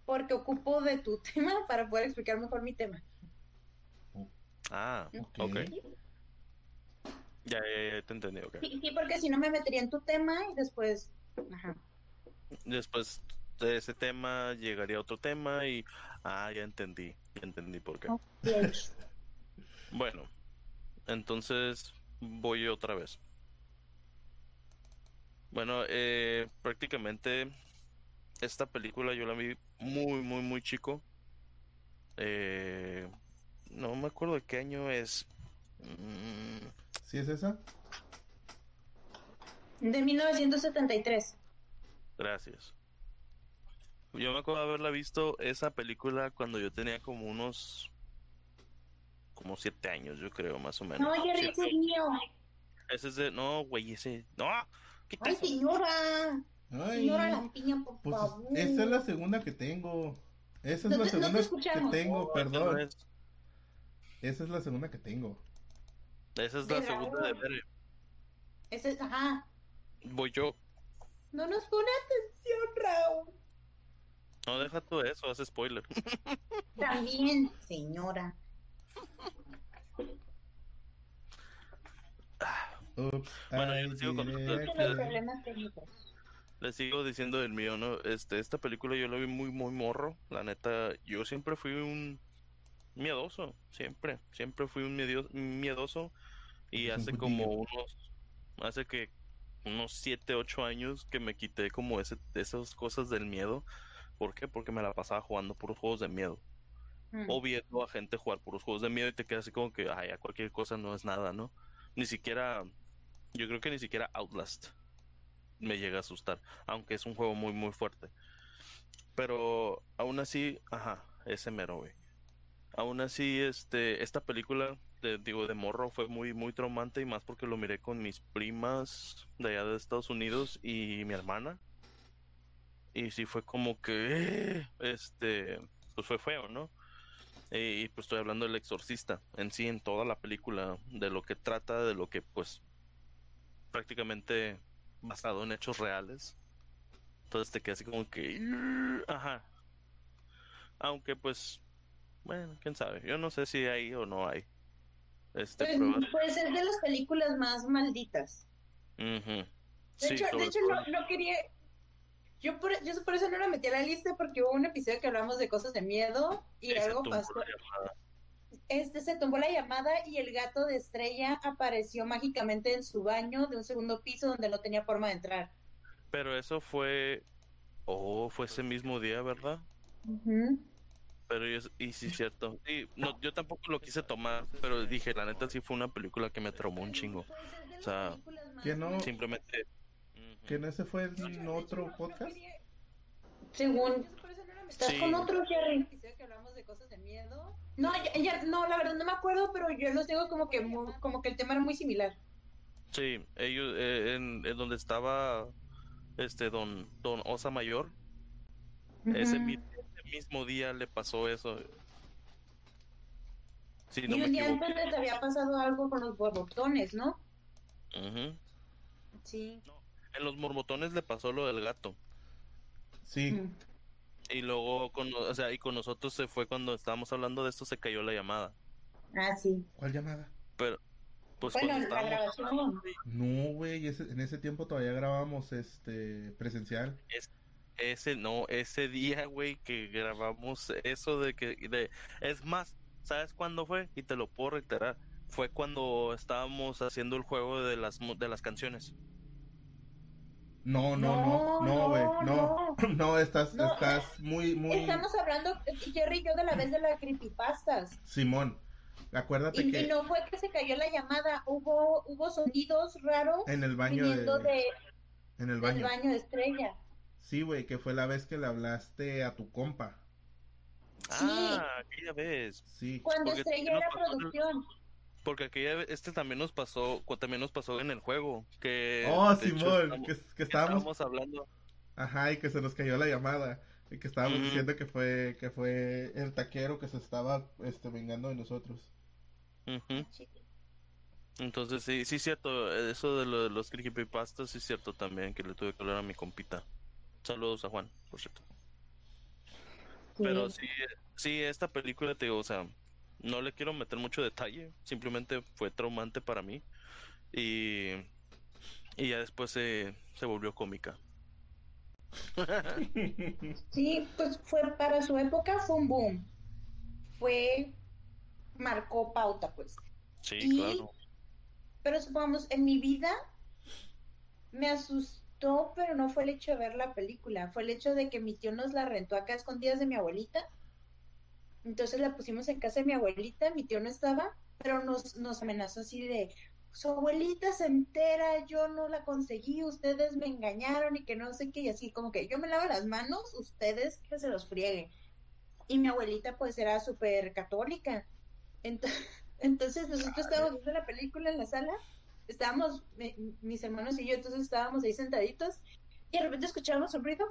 porque ocupo de tu [laughs] tema para poder explicar mejor mi tema. Ah, Ok. ok. Ya, ya, ya te entendí, ok. Sí, sí, porque si no me metería en tu tema y después... Ajá. Después de ese tema llegaría otro tema y... Ah, ya entendí, ya entendí por qué. [laughs] Bueno, entonces voy otra vez. Bueno, eh, prácticamente esta película yo la vi muy, muy, muy chico. Eh, no me acuerdo de qué año es. Mm, ¿Sí es esa? De 1973. Gracias. Yo me acuerdo de haberla visto esa película cuando yo tenía como unos como siete años, yo creo, más o menos. No, Jerry, ese es mío. Ese es de, no, güey, ese, no, Ay, señora. Ay, Señora la piña, por pues favor. esa es la segunda que tengo. Esa es No la te- no te segunda que tengo, esa no perdón. es. Esa es la segunda que tengo. Esa es De la segunda de. Bere. Ese es, ajá. Voy yo. No nos pone atención, Raúl. No, deja tú eso, hace spoiler. También, señora. Ups, Bueno, yo I les sigo it. los problemas técnicos. Les sigo diciendo del mío, ¿no? Este, esta película yo la vi muy, muy morro. La neta, yo siempre fui un miedoso. Siempre, siempre fui un medio- miedoso. Y hace como unos, hace que unos 7, 8 años que me quité como ese, esas cosas del miedo. ¿Por qué? Porque me la pasaba jugando puros juegos de miedo. Mm. O viendo a gente jugar puros juegos de miedo y te quedas así como que, ay, ya cualquier cosa no es nada, ¿no? Ni siquiera, yo creo que ni siquiera Outlast me llega a asustar, aunque es un juego muy, muy fuerte. Pero aún así, ajá, ese mero, güey. Aún así, este, esta película, de- digo, de morro fue muy, muy traumante y más porque lo miré con mis primas de allá de Estados Unidos y mi hermana. Y sí fue como que, [gasps] este, pues fue feo, ¿no? Y pues estoy hablando del exorcista en sí, en toda la película, de lo que trata, de lo que pues prácticamente basado en hechos reales. Entonces te quedas así como que, ajá. Aunque pues, bueno, quién sabe. Yo no sé si hay o no hay. Este, Pues, pues es de las películas más malditas. De Sí, hecho, de hecho no, no quería. Yo por, yo por eso no la metí a la lista porque hubo un episodio que hablamos de cosas de miedo y algo pasó. Este se tomó la llamada y el gato de estrella apareció mágicamente en su baño de un segundo piso donde no tenía forma de entrar. Pero eso fue, oh, fue ese mismo día, ¿verdad? Pero yo, y sí, cierto. Sí, no, yo tampoco lo quise tomar, pero dije, la neta sí fue una película que me traumó un chingo. O sea, que no-. Simplemente. ujú. ¿Que en ese fue en otro podcast? Según. ¿Estás Sí. con otro, Jerry? que hablamos de cosas de miedo. No, ya, ya- no, la verdad no me acuerdo, pero yo los digo como que como que el tema era muy similar. Sí, ellos, eh, en, en donde estaba este don, don Osa Mayor, ese, Ujú. mi- ese mismo día le pasó eso. No y un día antes les había pasado algo con los borbotones, ¿no? Ujú. Sí. En los mormotones le pasó lo del gato. Sí, Mm. Y luego, con, o sea, y con nosotros se fue cuando estábamos hablando de esto, se cayó la llamada. Ah, sí. ¿cuál llamada? Pero, pues Bueno, cuando la estábamos grabación. No, güey, ese- en ese tiempo todavía grabábamos este presencial. Ese, no, ese día, güey, que grabamos eso de que, de, es más, ¿sabes cuándo fue? Y te lo puedo reiterar, fue cuando estábamos haciendo el juego de las, mu- de las canciones. No, no, no, no, güey, no, no, [laughs] estás, No, estás muy, muy, Estamos hablando, eh, Jerry y yo, de la vez de la creepypastas. Simón, acuérdate Y, que y no fue que se cayó la llamada, hubo hubo sonidos raros en el baño de, de, en el del baño, baño de estrella. sí, güey, que fue la vez que le hablaste a tu compa, Sí. Ah, aquella vez. Cuando sí, Porque Estrella era producción. Porque aquella vez, este también nos pasó, también nos pasó en el juego, que oh, Simón, estamos- que, estábamos, estábamos hablando. ajá, y que se nos cayó la llamada, y que estábamos diciendo que fue, que fue el taquero que se estaba, este, vengando de nosotros. Ujú. Entonces sí, sí es cierto, eso de lo de los creepypastas sí es cierto también, que le tuve que hablar a mi compita. Saludos a Juan, por cierto. Pero sí, sí, esta película, te digo, o sea, no le quiero meter mucho detalle, simplemente fue traumante para mí y, y ya después se, se volvió cómica. [laughs] Sí, pues fue para su época fue un boom. Fue marcó pauta, pues. Sí, Y- claro. Pero supongamos, en mi vida me asustó, pero no fue el hecho de ver la película, fue el hecho de que mi tío nos la rentó acá a escondidas de mi abuelita. Entonces la pusimos en casa de mi abuelita, mi tío no estaba, pero nos, nos amenazó así de, su abuelita se entera, yo no la conseguí, ustedes me engañaron y que no sé qué, y así como que yo me lavo las manos, ustedes que se los frieguen. Y mi abuelita pues era súper católica. Entonces, [laughs] entonces nosotros estábamos viendo la película en la sala, estábamos, mis hermanos y yo, entonces estábamos ahí sentaditos y de repente escuchábamos un ruido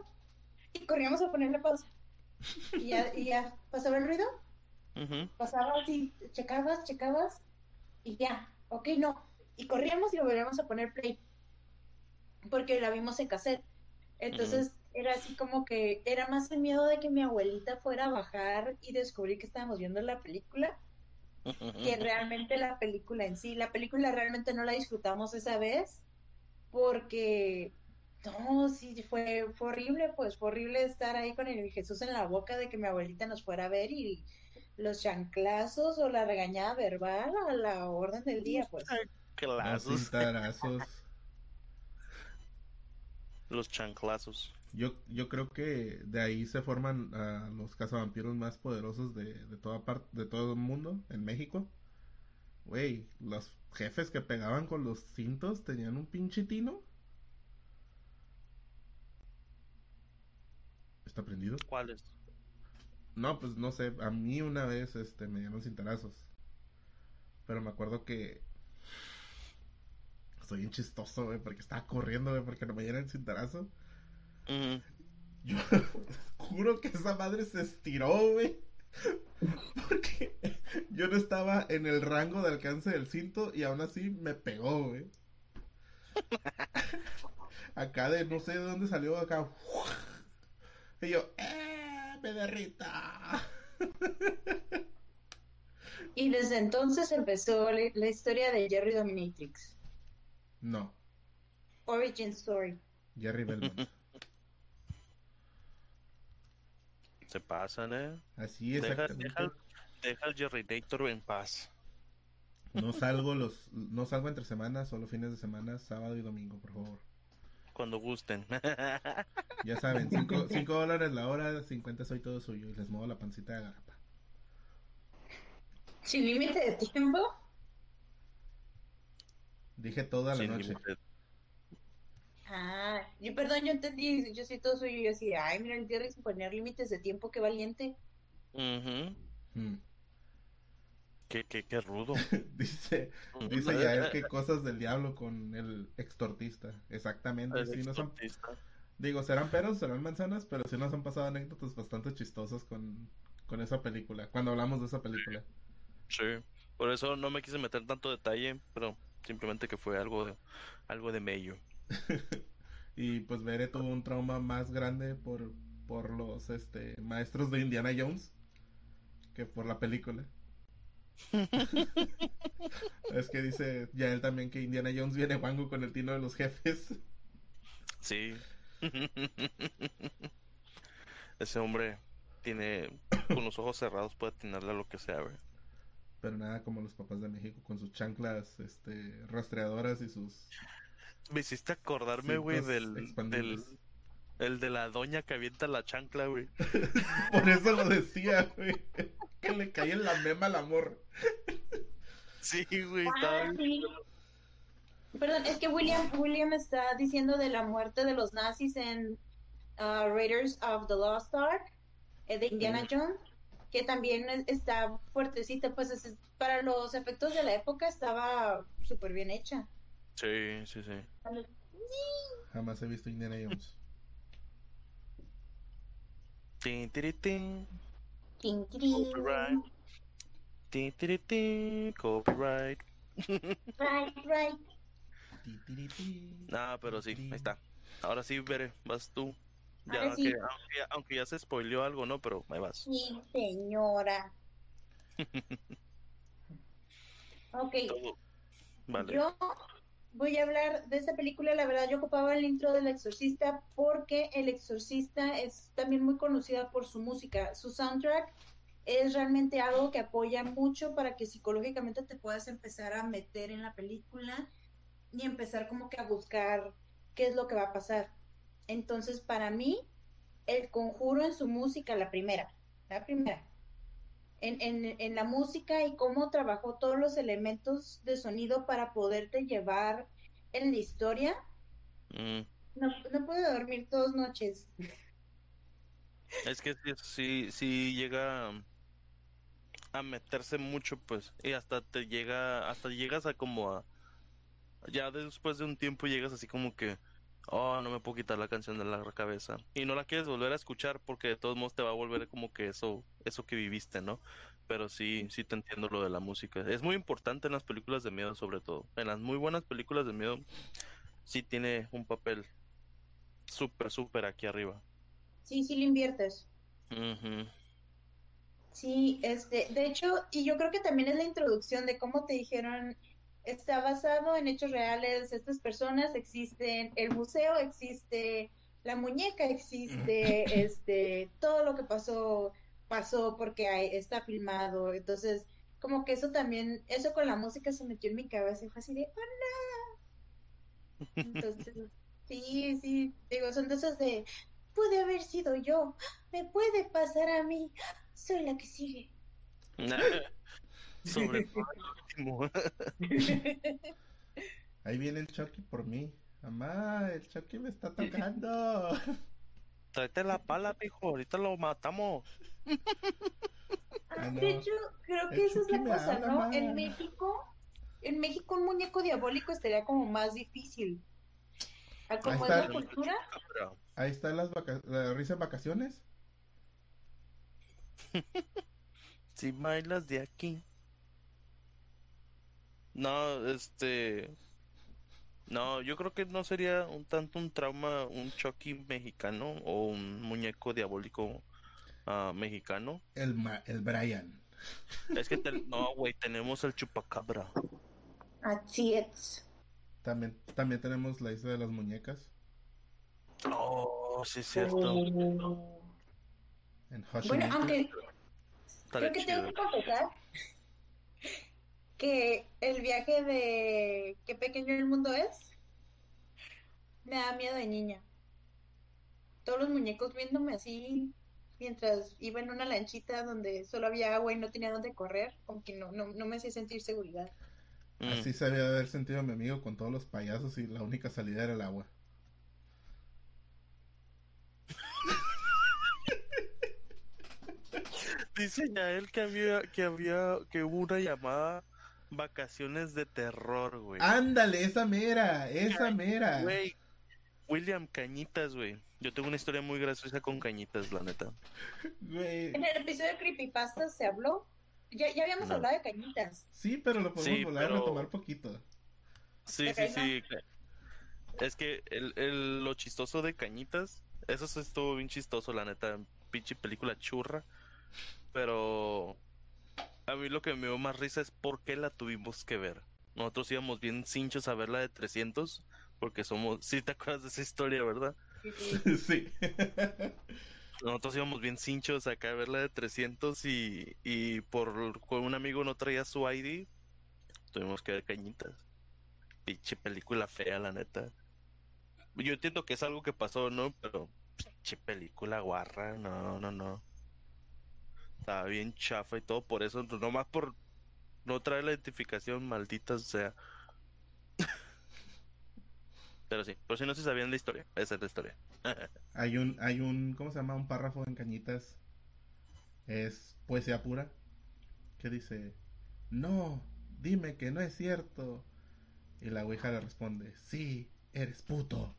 y corríamos a ponerle pausa. Y ya, y ya pasaba el ruido, pasaba así, checabas, checabas y ya, ok, no. Y corríamos y lo volvíamos a poner play porque la vimos en cassette. Entonces era así como que era más el miedo de que mi abuelita fuera a bajar y descubrir que estábamos viendo la película que realmente la película en sí. La película realmente no la disfrutamos esa vez porque no, sí, fue, fue horrible, pues fue horrible estar ahí con el Jesús en la boca de que mi abuelita nos fuera a ver y los chanclazos o la regañada verbal a la orden del día, pues. Chanclazos. Los chanclazos. Yo, yo creo que de ahí se forman uh, los cazavampiros más poderosos de, de toda parte, de todo el mundo, en México. Güey, los jefes que pegaban con los cintos tenían un pinche tino. ¿Está prendido? ¿Cuáles? No, pues no sé, a mí una vez este me dieron cintarazos. Pero me acuerdo que estoy bien chistoso, güey, porque estaba corriendo, güey, porque no me dieron cintarazo. Yo [laughs] juro que esa madre se estiró, güey. Porque yo no estaba en el rango de alcance del cinto y aún así me pegó, güey. [laughs] Acá de no sé de dónde salió acá. Y yo, ¡eh! ¡Me derrita! Y desde entonces empezó la historia de Jerry Dominatrix. No. Origin Story. Jerry Belmont. Se pasan, ¿eh? Así es. Deja, deja, deja el Jerrynator en paz. No salgo los, no salgo entre semanas, solo fines de semana, sábado y domingo, por favor. Cuando gusten. [laughs] Ya saben, 5 dólares la hora, 50 soy todo suyo y les muevo la pancita de garapa. ¿Sin límite de tiempo? Dije toda la noche. Ah, yo perdón, yo entendí, yo soy todo suyo, yo decía, ay, mira el Jerry sin poner límites de tiempo, qué valiente. Uh Qué, qué, qué, rudo. [laughs] dice, dice ya que cosas del diablo con el extortista. Exactamente. sí, no son, digo, serán peros, serán manzanas, pero sí nos han pasado anécdotas bastante chistosas con, con esa película, cuando hablamos de esa película. Sí, por eso no me quise meter tanto detalle, pero simplemente que fue algo de, algo de mello. [laughs] y pues Veré tuvo un trauma más grande por, por los este, maestros de Indiana Jones que por la película. [laughs] es que dice ya él también que Indiana Jones viene guango con el tino de los jefes. Sí. Ese hombre tiene con los ojos cerrados puede atinarle a lo que sea, Pero nada como los papás de México con sus chanclas este rastreadoras y sus me hiciste acordarme, güey, del, del, El de la doña que avienta la chancla, güey. [laughs] Por eso lo decía, güey. Que le cae en la mema al amor. Sí, güey. Ah, Perdón, es que William, William está diciendo de la muerte de los nazis en uh, Raiders of the Lost Ark, eh, de Indiana Jones, que también está fuertecita, pues es, para los efectos de la época estaba súper bien hecha. Sí, sí, sí. Jamás he visto Indiana Jones. Tin, tin, tin. Copyright. Tin, tin, tin. Copyright. Right, right. Ah, pero sí, ahí está. Ahora sí, veré, vas tú. Ya, aunque, sí. aunque, aunque, ya se spoileó algo, ¿no? Pero ahí vas. Sí, señora. [laughs] ok. Todo. Vale. Yo voy a hablar de esta película. La verdad, yo ocupaba el intro del Exorcista porque El Exorcista es también muy conocida por su música. Su soundtrack es realmente algo que apoya mucho para que psicológicamente te puedas empezar a meter en la película y empezar como que a buscar qué es lo que va a pasar. Entonces, para mí, El Conjuro en su música, la primera, la primera, en, en, en la música y cómo trabajó todos los elementos de sonido para poderte llevar en la historia. Mm. No, no pude dormir dos noches. Es que sí, sí, sí llega a meterse mucho, pues, y hasta te llega, hasta llegas a como a, ya después de un tiempo llegas así como que, oh, no me puedo quitar la canción de la cabeza, y no la quieres volver a escuchar porque de todos modos te va a volver como que eso, eso que viviste, ¿no? Pero sí, sí te entiendo lo de la música. Es muy importante en las películas de miedo, sobre todo. En las muy buenas películas de miedo, sí tiene un papel súper, súper aquí arriba. Sí, sí le inviertes. Sí, este, de hecho, y yo creo que también es la introducción de cómo te dijeron, está basado en hechos reales, estas personas existen, el museo existe, la muñeca existe, [laughs] este, todo lo que pasó, pasó porque hay- está filmado, entonces, como que eso también, eso con la música se metió en mi cabeza y fue así de, ¡oh no! Entonces, [laughs] sí, sí, digo, son de esas de, pude haber sido yo, me puede pasar a mí, soy la que sigue. [laughs] Sobre todo último. [laughs] Ahí viene el Chucky por mí. Mamá, el Chucky me está tocando. [laughs] Tráete la pala, pijo, ahorita lo matamos. Ah, no. De hecho, creo El que esa es la cosa, habla, ¿no? En México, en México un muñeco diabólico estaría como más difícil. A como es está. la cultura, Ahí está las vaca- la risa en vacaciones. [laughs] Si bailas de aquí. No, este. No, yo creo que no sería un tanto un trauma, un Chucky mexicano o un muñeco diabólico ah, mexicano. El, ma- el Brian. Es que, te- no, güey, tenemos el chupacabra. así es. También, también tenemos la isla de las muñecas. Oh, sí, es cierto. Oh. En Bueno, aunque creo que chido. tengo que confesar que el viaje de qué pequeño el mundo es me da miedo de niña. Todos los muñecos viéndome así mientras iba en una lanchita donde solo había agua y no tenía dónde correr, como que no, no, no me hacía sentir seguridad. Mm. Así se había de haber sentido mi amigo con todos los payasos y la única salida era el agua. [laughs] Dice Yael que había, que había, que hubo una llamada vacaciones de terror, güey. Ándale, esa mera, esa mera. Güey, William Cañitas, güey. Yo tengo una historia muy graciosa con Cañitas, la neta. Güey. En el episodio de Creepypasta se habló, ya, ya habíamos No. hablado de cañitas. Sí, pero lo podemos Sí, volver pero- a retomar poquito. Sí, sí, sí. Es que el, el- lo chistoso de Cañitas, eso sí estuvo bien chistoso, la neta. Pinche película churra. Pero a mí lo que me dio más risa es por qué la tuvimos que ver. Nosotros íbamos bien cinchos a ver la de 300, porque somos, sí te acuerdas de esa historia, ¿verdad? sí. [laughs] Nosotros íbamos bien cinchos acá a ver la de 300 y, y por con un amigo no traía su ID, tuvimos que ver cañitas. Pinche película fea, la neta. Yo entiendo que es algo que pasó, ¿no? Pero pinche película guarra, no, no, no. Estaba bien chafa y todo por eso, nomás por no traer la identificación, maldita sea. [laughs] Pero sí, por si no se sabían la historia, esa es la historia. [laughs] Hay un, hay un, ¿cómo se llama? Un párrafo en Cañitas. Es poesía pura. Que dice, no, dime que no es cierto. Y la ouija le responde, sí, eres puto.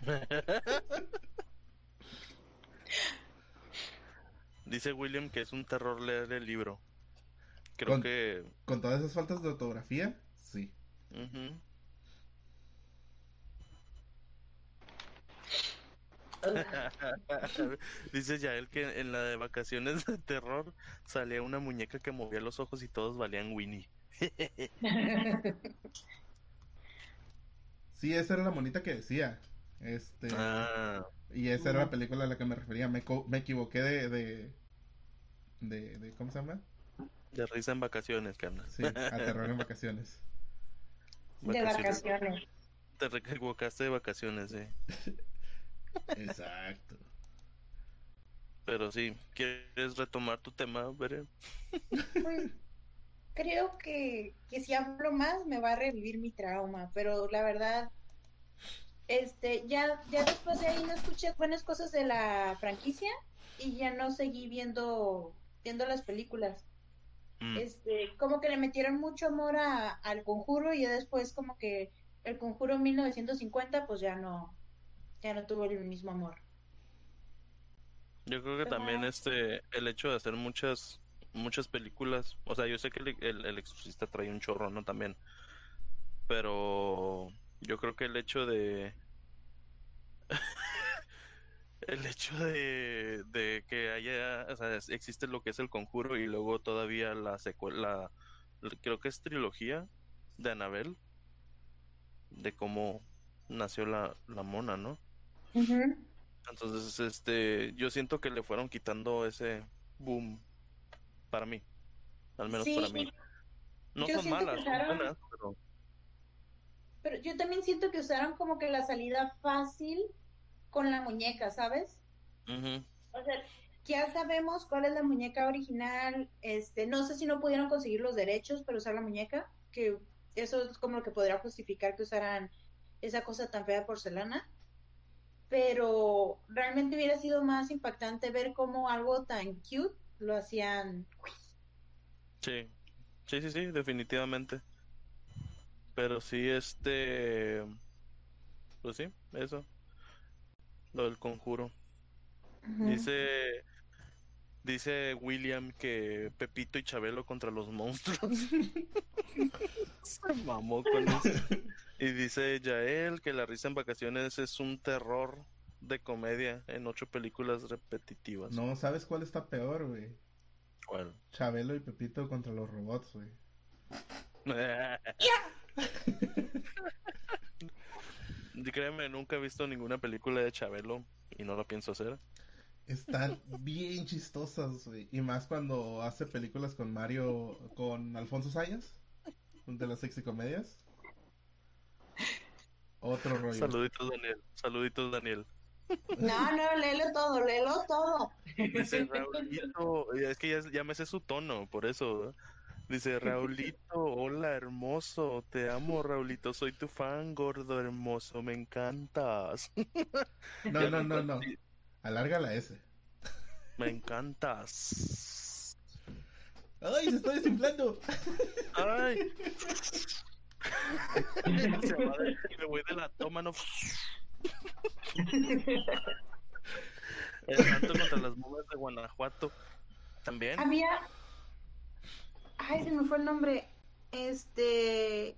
[laughs] Dice William que es un terror leer el libro. Creo Con- que... Con todas esas faltas de ortografía, sí. ujú. [laughs] Dice Yael que en la de vacaciones de terror salía una muñeca que movía los ojos y todos valían Winnie. [laughs] Sí, esa era la monita que decía. Este, Ah, y esa era la película a la que me refería. Me, co- me equivoqué de, de, de, de- ¿cómo se llama? de risa en vacaciones, carnal. Sí, a terror en vacaciones. [laughs] De vacaciones. Te re- equivocaste de vacaciones, eh. [laughs] Exacto. Pero sí, ¿quieres retomar tu tema, Bere? Pues, creo que, que si hablo más me va a revivir mi trauma, pero la verdad, este, ya, ya después de ahí no escuché buenas cosas de la franquicia y ya no seguí viendo, viendo las películas. Mm, Este, como que le metieron mucho amor a, al conjuro y ya después como que el conjuro 1950 pues ya no, ya no tuvo el mismo amor. Yo creo que también este, el hecho de hacer muchas, muchas películas, o sea, yo sé que el, el, el Exorcista trae un chorro, ¿no? También, pero yo creo que el hecho de, el hecho de, de que haya, o sea, existe lo que es el Conjuro y luego todavía la secuela, creo que es trilogía de Annabelle, de cómo nació la, la mona, ¿no? Entonces, este, yo siento que le fueron quitando ese boom para mí, al menos Sí, para mí. No yo son malas, son buenas, pero Pero yo también siento que usaron como que la salida fácil con la muñeca, ¿sabes? O sea, ya sabemos cuál es la muñeca original. Este, no sé si no pudieron conseguir los derechos para usar la muñeca, que eso es como lo que podría justificar que usaran esa cosa tan fea de porcelana. Pero realmente hubiera sido más impactante ver cómo algo tan cute lo hacían. sí, sí, sí, sí, definitivamente. Pero sí, este, pues sí, eso, lo del conjuro. Dice, dice William que Pepito y Chabelo contra los monstruos. Se [laughs] mamó con eso. Y dice Yael que La risa en vacaciones es un terror de comedia en ocho películas repetitivas. No, ¿sabes cuál está peor, güey? ¿Cuál? Chabelo y Pepito contra los robots, güey. [laughs] [laughs] Y [laughs] Créeme, nunca he visto ninguna película de Chabelo y no lo pienso hacer. Están bien chistosas, güey. Y más cuando hace películas con Mario, con Alfonso Sayas, de las sexicomedias. Otro rollo. Saluditos, Daniel. Saluditos, Daniel. No, no, léelo todo, léelo todo. Dice Raulito, es que ya, ya me sé su tono, por eso. Dice [laughs] Raulito, hola hermoso, te amo Raulito, soy tu fan gordo hermoso, me encantas, [laughs] No, no, no, no. Alarga la S. me encantas. ¡Ay, se está desinflando! Ay. [laughs] Se va de- me voy de la toma, no. El santo contra las momias de Guanajuato. También. Había. Ay, se me fue el nombre. Este.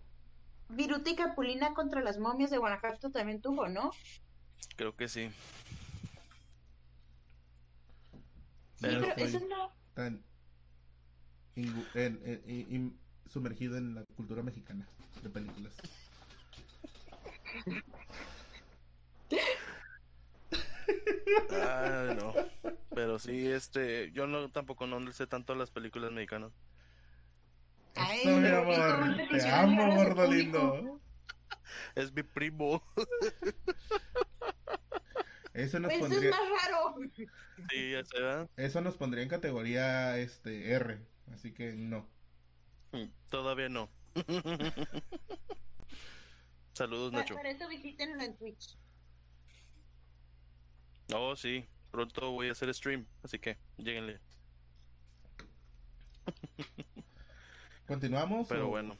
Viruta y Capulina contra las momias de Guanajuato también tuvo, ¿no? Creo que sí. Sí, Pero pero eso no. tan en- en- in- in- sumergido en la cultura mexicana de películas. Ah, no. Pero sí, este, yo no tampoco no sé tanto las películas mexicanas. Ay, Eso, mi ¿y amor, te amo, gordo lindo. Es mi primo. [laughs] Eso nos Pues eso es pondría, más raro. Sí, ya se va. eso nos pondría en categoría este R, así que no. Todavía no. [laughs] Saludos, Nacho. para eso visítenlo en Twitch. Oh, sí. Pronto voy a hacer stream, así que lleguenle. [laughs] ¿Continuamos? Pero o- bueno.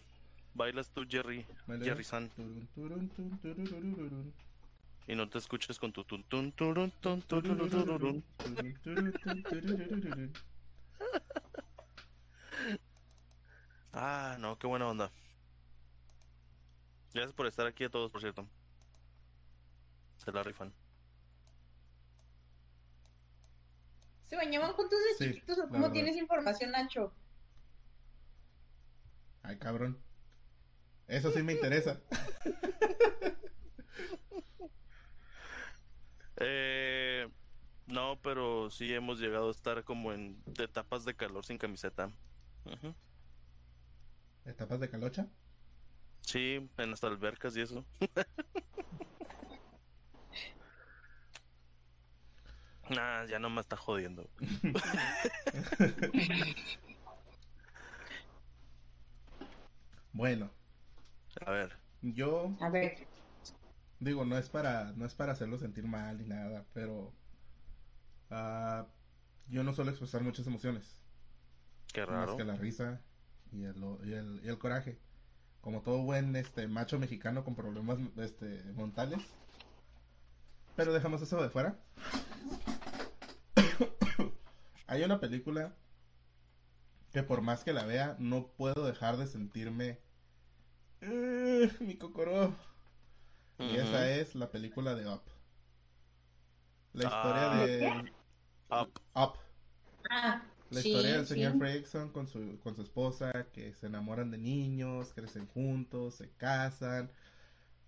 Bailas tú, Jerry. Vale. Jerry San. Turun, turun. Y no te escuches con tu tun tun turun tun tururururun. Turun, turun, tun, tururururun. Ah, no, qué buena onda. Gracias por estar aquí a todos, por cierto. Se la rifan. ¿Se bañaban juntos de Sí, chiquitos o cómo verdad. tienes información, Nacho? Ay, cabrón. Eso sí me [laughs] interesa. Eh, no, pero sí hemos llegado a estar como en etapas de calor sin camiseta. ¿Etapas de calocha? Sí, en las albercas y eso. [laughs] Nah, ya no me está jodiendo. [laughs] bueno, A ver. yo A ver. digo, no es para, no es para hacerlo sentir mal ni nada, pero ah, yo no suelo expresar muchas emociones, Qué más raro. que la risa y el, y el, y el coraje. Como todo buen este macho mexicano con problemas este mentales. Pero dejamos eso de fuera. [coughs] Hay una película que por más que la vea no puedo dejar de sentirme "Eh, mi cocoró. Y esa es la película de Up. La historia Ah. de Up. Up. Ah, La sí, historia del sí. señor Fredrickson con su, con su esposa, que se enamoran de niños, crecen juntos, se casan,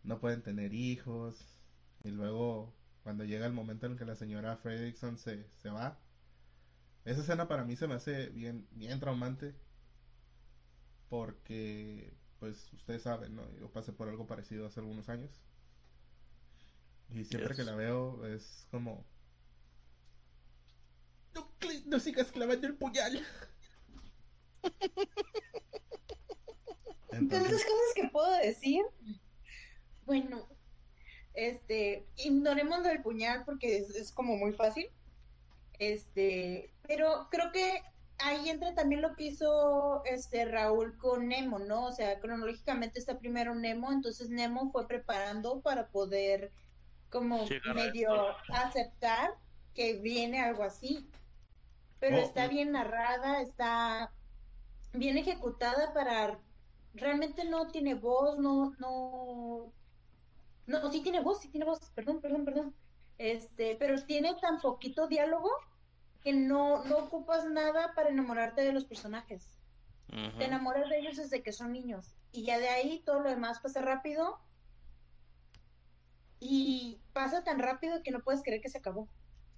no pueden tener hijos. Y luego, cuando llega el momento en que la señora Fredrickson se, se va, esa escena para mí se me hace bien, bien traumante. Porque, pues, ustedes saben, ¿no? Yo pasé por algo parecido hace algunos años. Y siempre Yes. que la veo es como... No, no sigas clavando el puñal. Tantas Entonces, cosas que puedo decir. Bueno, este, ignoremos lo del puñal porque es, es como muy fácil. Este, pero creo que ahí entra también lo que hizo este Raúl con Nemo, ¿no? O sea, cronológicamente está primero Nemo, entonces Nemo fue preparando para poder como medio esto. aceptar que viene algo así. Pero Oh, está mm. bien narrada, está bien ejecutada para realmente no tiene voz, no, no, no, sí tiene voz, sí tiene voz, perdón, perdón, perdón. Este, pero tiene tan poquito diálogo que no, no ocupas nada para enamorarte de los personajes. Te enamoras de ellos desde que son niños. Y ya de ahí todo lo demás pasa rápido. Y pasa tan rápido que no puedes creer que se acabó.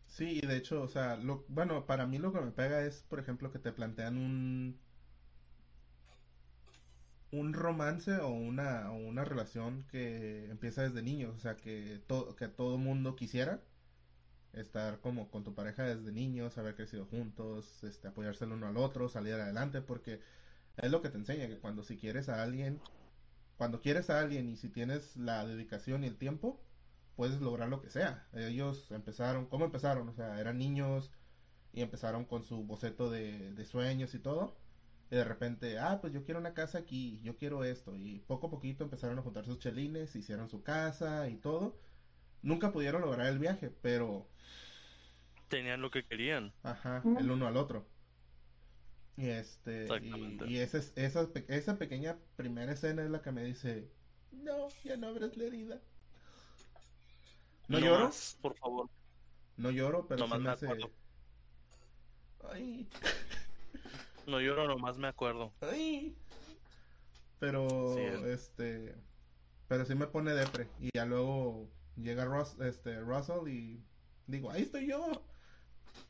sí, y de hecho, o sea, lo, bueno, para mí lo que me pega es, por ejemplo, que te plantean un un romance o una, o una relación que empieza desde niños, o sea, que todo, que todo mundo quisiera estar como con tu pareja desde niños, haber crecido juntos, este, apoyarse el uno al otro, salir adelante, porque es lo que te enseña, que cuando si quieres a alguien, cuando quieres a alguien y si tienes la dedicación y el tiempo, puedes lograr lo que sea. Ellos empezaron, ¿cómo empezaron? O sea, eran niños y empezaron con su boceto de, de sueños y todo. Y de repente, ah, pues yo quiero una casa aquí, yo quiero esto. Y poco a poquito empezaron a juntar sus chelines, hicieron su casa y todo. Nunca pudieron lograr el viaje, pero, Tenían lo que querían. ajá, el uno al otro. Y este, y, y esa, es- esa, esa pequeña primera escena es la que me dice, no, ya no abres la herida. No lloro, más, por favor. no lloro, pero Nomás sí me me hace... acuerdo. Ay, No lloro, nomás me acuerdo. ay. Pero, Sí, es- este, pero sí me pone depre. Y ya luego llega este, Russell y digo, ahí estoy yo.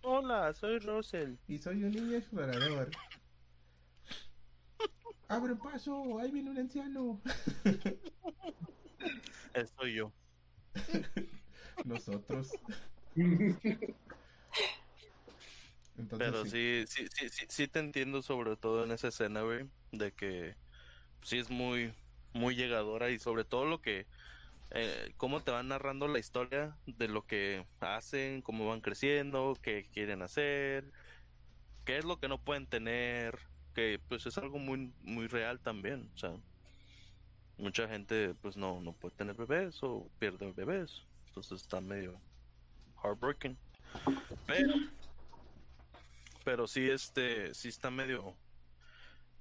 Hola, soy Russell. Y soy un niño explorador. Abre paso, ahí viene un anciano. [laughs] Soy yo. [laughs] Nosotros. Entonces, Pero sí. sí, sí, sí, sí, sí te entiendo sobre todo en esa escena, güey, de que sí es muy, muy llegadora y sobre todo lo que, eh, cómo te van narrando la historia de lo que hacen, cómo van creciendo, qué quieren hacer, qué es lo que no pueden tener, que pues es algo muy, muy real también, o sea, mucha gente pues no, no puede tener bebés o pierde bebés, entonces está medio heartbreaking, pero pero sí este sí está medio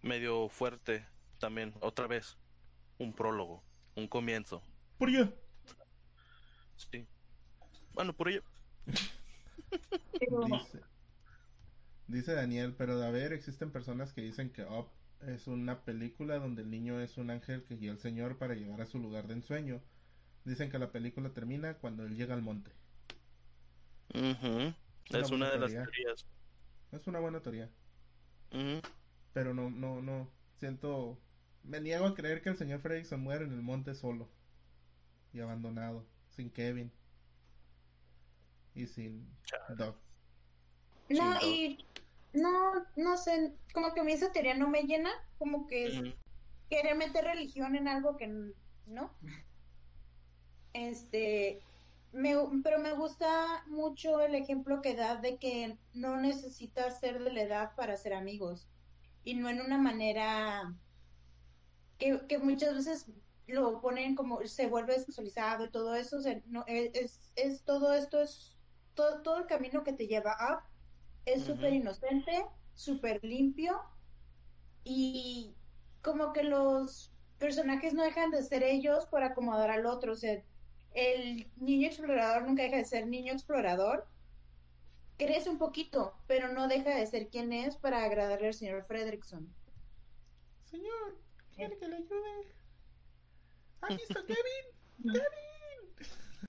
medio fuerte también otra vez un prólogo un comienzo Por allá. sí bueno por ello Pero, Dice, dice Daniel, pero de haber existen personas que dicen que Up es una película donde el niño es un ángel que guía al Señor para llegar a su lugar de ensueño. Dicen que la película termina cuando él llega al monte. Una es una buena de las teoría. teorías Es una buena teoría, pero no, no, no. Siento, me niego a creer que el señor Fredrickson muere en el monte solo y abandonado, sin Kevin. y sin Dove. No, y no, no sé, como que a mí esa teoría no me llena, como que querer meter religión en algo que no. Este, me, pero me gusta mucho el ejemplo que da de que no necesitas ser de la edad para ser amigos y no en una manera que, que muchas veces lo ponen como se vuelve sexualizado y todo eso, o sea, no, es, es, todo esto es todo, todo el camino que te lleva a es súper inocente, súper limpio y como que los personajes no dejan de ser ellos por acomodar al otro, o sea, el niño explorador nunca deja de ser niño explorador, crece un poquito, pero no deja de ser quien es para agradarle al señor Fredrickson. Señor, quiere que le ayude. ¿Ha visto a Kevin? ¡Kevin!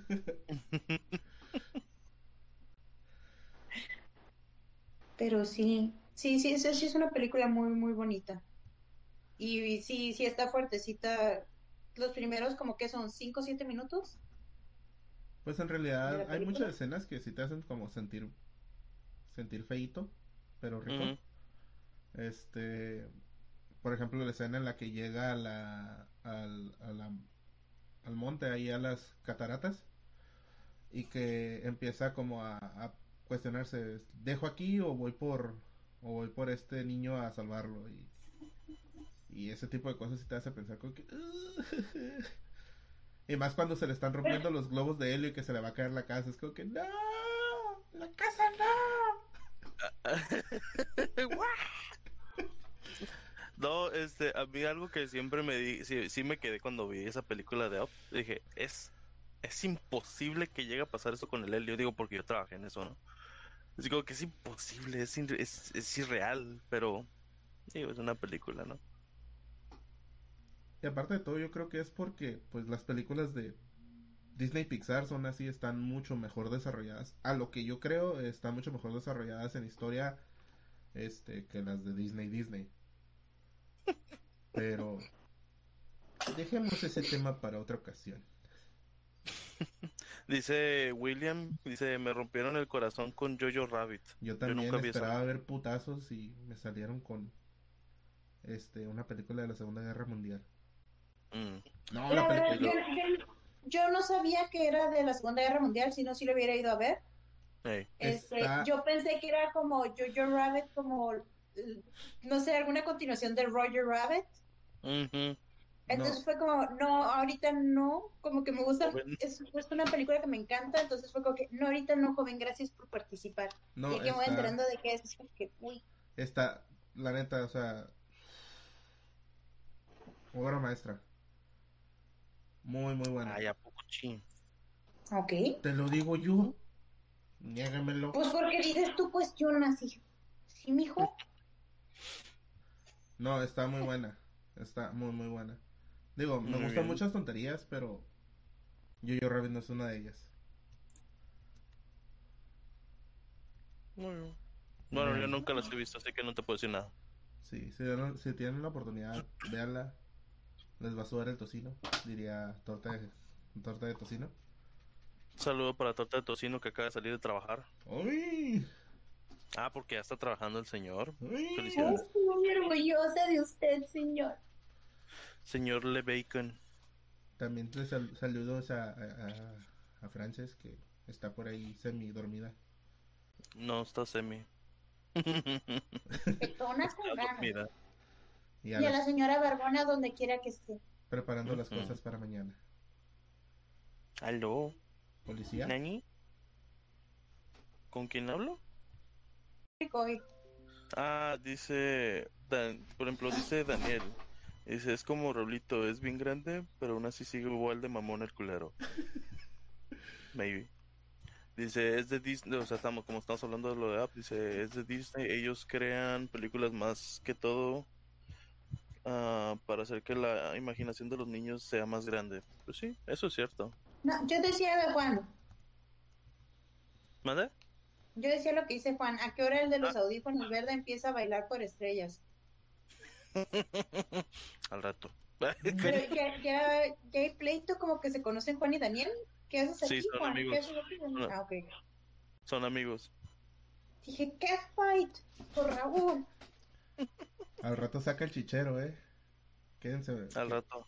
[laughs] Pero sí, sí, sí, sí, sí es una película muy, muy bonita. Y, y sí, sí está fuertecita. Los primeros como que son 5 o 7 minutos. Pues en ¿De realidad hay muchas escenas que sí te hacen como sentir sentir feito, pero rico. Este, por ejemplo, la escena en la que llega a la, al, a la- al monte, ahí a las cataratas, y que empieza como a, a cuestionarse, ¿dejo aquí o voy por, o voy por este niño a salvarlo? Y, y ese tipo de cosas sí te hace pensar como que... [laughs] Y más cuando se le están rompiendo los globos de helio y que se le va a caer la casa, es como que ¡No! ¡La casa no! [laughs] [laughs] No, este, a mí algo que siempre me di, sí, sí me quedé cuando vi esa película de Up, dije, es, es imposible que llegue a pasar eso con el helio, digo, porque yo trabajé en eso, ¿no? Digo que es imposible, es, es, es irreal, pero, digo, es una película, ¿no? Y aparte de todo, yo creo que es porque pues las películas de Disney Pixar son así, están mucho mejor desarrolladas. A lo que yo creo, están mucho mejor desarrolladas en historia este que las de Disney Disney. Pero dejemos ese tema para otra ocasión. [laughs] Dice William, dice, me rompieron el corazón con Jojo Rabbit. Yo también nunca esperaba ver putazos y me salieron con este una película de la Segunda Guerra Mundial. Mm. No, La la verdad, película. yo, yo- yo no sabía que era de la Segunda Guerra Mundial, si no, sí lo hubiera ido a ver. Este, Está- yo pensé que era como Jojo Rabbit, como, no sé, alguna continuación de Roger Rabbit. Entonces No. fue como, no, ahorita no, como que me gusta, es, es una película que me encanta, entonces fue como que, no, ahorita no, joven, gracias por participar. No, y que me voy enterando de que es, que, uy, Está, la neta, o sea, obra maestra. Muy, muy buena. Ay, ¿a poco chin? ok. Te lo digo yo. Niégamelo. Pues porque dices tú, pues yo nací. ¿Sí, mijo? No, está muy buena. Está muy, muy buena. Digo, me Muy gustan bien. muchas tonterías, pero Yo-Yo Rabbit no es una de ellas. Muy bien. Bueno, yo nunca las he visto, así que no te puedo decir nada. Sí, si tienen la oportunidad, véanla. Les va a sudar el tocino, diría torta de, torta de tocino. Un saludo para Torta de Tocino que acaba de salir de trabajar. ¡Uy! Ah, porque ya está trabajando el señor. Felicidades. Estoy muy orgullosa de usted, señor. Señor Le Bacon. También les sal- saludos a, a, a, Frances, que está por ahí semi dormida. No, está semi. Petona con Está ganas. dormida. Y Y a la señora Barbona donde quiera que esté. preparando las cosas para mañana. ¿Aló? ¿Policía? ¿Nani? ¿Con quién hablo? Ah, dice, Dan- por ejemplo, dice Daniel. Dice, es como Raulito, es bien grande, pero aún así sigue igual de mamón el culero. [laughs] Maybe. Dice, es de Disney, o sea, estamos, como estamos hablando de lo de App, dice, es de Disney, ellos crean películas más que todo ah, para hacer que la imaginación de los niños sea más grande. Pues sí, eso es cierto. No, yo decía de Juan. ¿Mande? Yo decía lo que dice Juan. ¿A qué hora el de los Ah. audífonos verde empieza a bailar por estrellas? [laughs] Al rato. Pero ya, ya, ya hay pleito como que se conocen Juan y Daniel. ¿Qué haces Sí, aquí, son Juan? amigos. ¿Qué haces aquí. Ah. Son amigos. Dije, Catfight por Raúl. Al rato saca el chichero, eh. Quédense Al rato.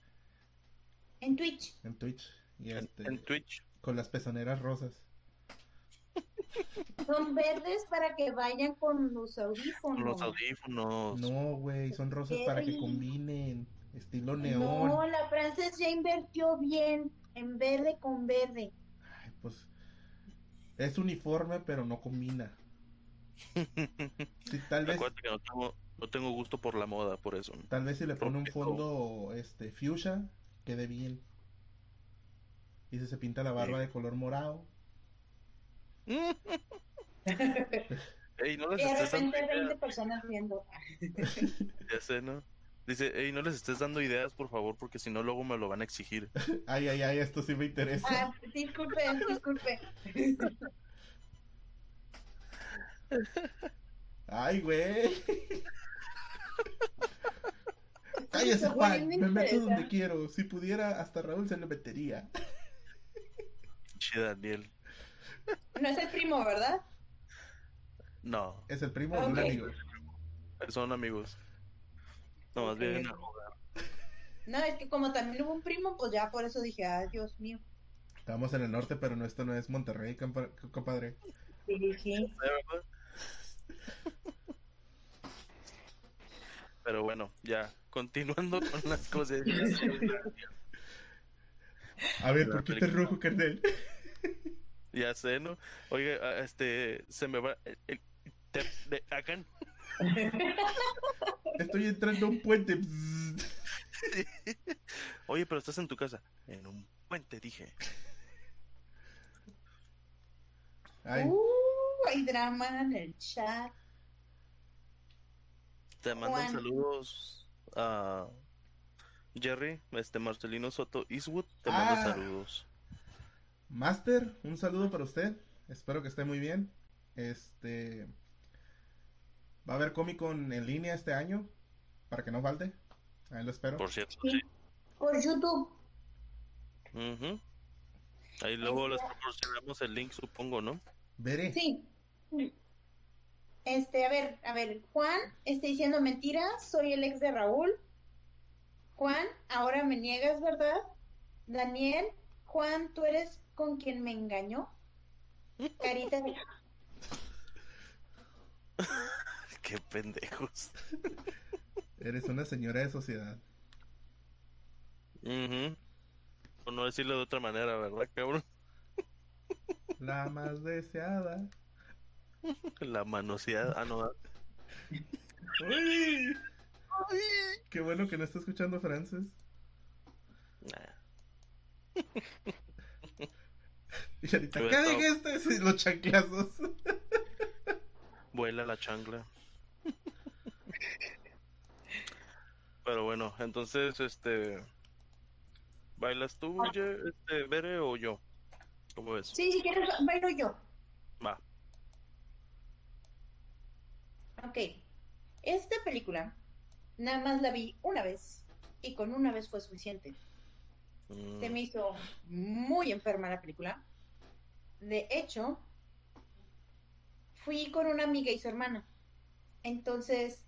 En Twitch. en Twitch. Y En, este, en Twitch. con las pezoneras rosas. Son verdes para que vayan con los audífonos. Con los audífonos. No, güey, son rosas para que combinen. Estilo neón. No, la Frances ya invirtió bien en verde con verde. Ay, pues es uniforme, pero no combina. Sí, tal vez, Acuérdate que no tengo, no tengo gusto por la moda, por eso. tal vez si le pone un fondo este fuchsia, quede bien. Y si se pinta la barba Sí. de color morado. [laughs] Ey, no les Y de repente 20 ideas. personas viendo. [laughs] Ya sé, ¿no? Dice, ey, no les estés dando ideas, por favor, porque si no, luego me lo van a exigir. [laughs] Ay, ay, ay, esto sí me interesa. Ah, disculpe, disculpe. Ay, güey. Ay, ese Se Juan, pone me meto donde quiero. Si pudiera, hasta Raúl se le metería. Che, Daniel. No es el primo, ¿verdad? No, Es el primo de un Ok. amigo. son amigos. No, más Ok. bien. No, es que como también hubo un primo, pues ya por eso dije, ah, Dios mío. Estamos en el norte, pero no, esto no es Monterrey, compa- compadre. Sí, sí. Pero bueno, ya, continuando con las [laughs] cosas. A ver, ¿por qué te película. rojo, carnal? Ya sé, ¿no? Oiga, ah, este, se me va... el- el- te- de- acá, Estoy entrando a un puente. [laughs] Oye, pero estás en tu casa. En un puente, dije. Ay, Uh, hay drama en el chat. Te mandan Juan. saludos a Jerry, este Marcelino Soto Eastwood. Te manda Ah. saludos. Master, un saludo para usted. Espero que esté muy bien. Este. Va a haber Comic Con en línea este año. Para que no falte. Ahí lo espero. Por cierto, Sí. sí. Por YouTube. Ujú. Ahí luego les Este- proporcionamos el link, supongo, ¿no? Veré. Sí. Este, a ver, a ver, Juan está diciendo mentiras, soy el ex de Raúl. Juan, ahora me niegas, ¿verdad? Daniel, Juan, ¿tú eres con quien me engañó? Carita de... [laughs] Qué pendejos. Eres una señora de sociedad. Ujú. Por no decirlo de otra manera, ¿verdad, cabrón? La más deseada. La manoseada. Ah, no. ¡Uy! Qué bueno que no está escuchando Frances. Nah. [laughs] Y ahorita, Pero ¿qué dijiste? Sí, los chanclazos. Vuela la chancla. Pero bueno, entonces, este. ¿Bailas tú, este, Bere, o yo? ¿Cómo ves? Sí, si quieres, bailo yo. Va. Ok. Esta película, nada más la vi una vez y con una vez fue suficiente. Mm, Se me hizo muy enferma la película. De hecho, fui con una amiga y su hermana. Entonces...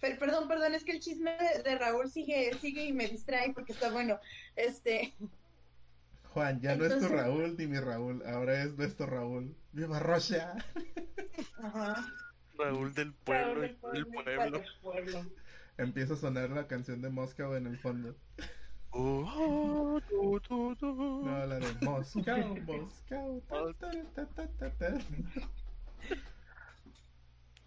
Per- perdón, perdón, es que el chisme de, de Raúl sigue, sigue y me distrae porque está bueno. Este, Juan, ya no es tu Raúl ni mi Raúl. Ahora es nuestro Raúl. ¡Viva Rocha! ajá. Raúl del pueblo, Raúl del pueblo. del pueblo. Empieza a sonar la canción de Moscow en el fondo. Oh. No, la de Moscow, Moscow. ta, ta, ta, ta, ta, ta.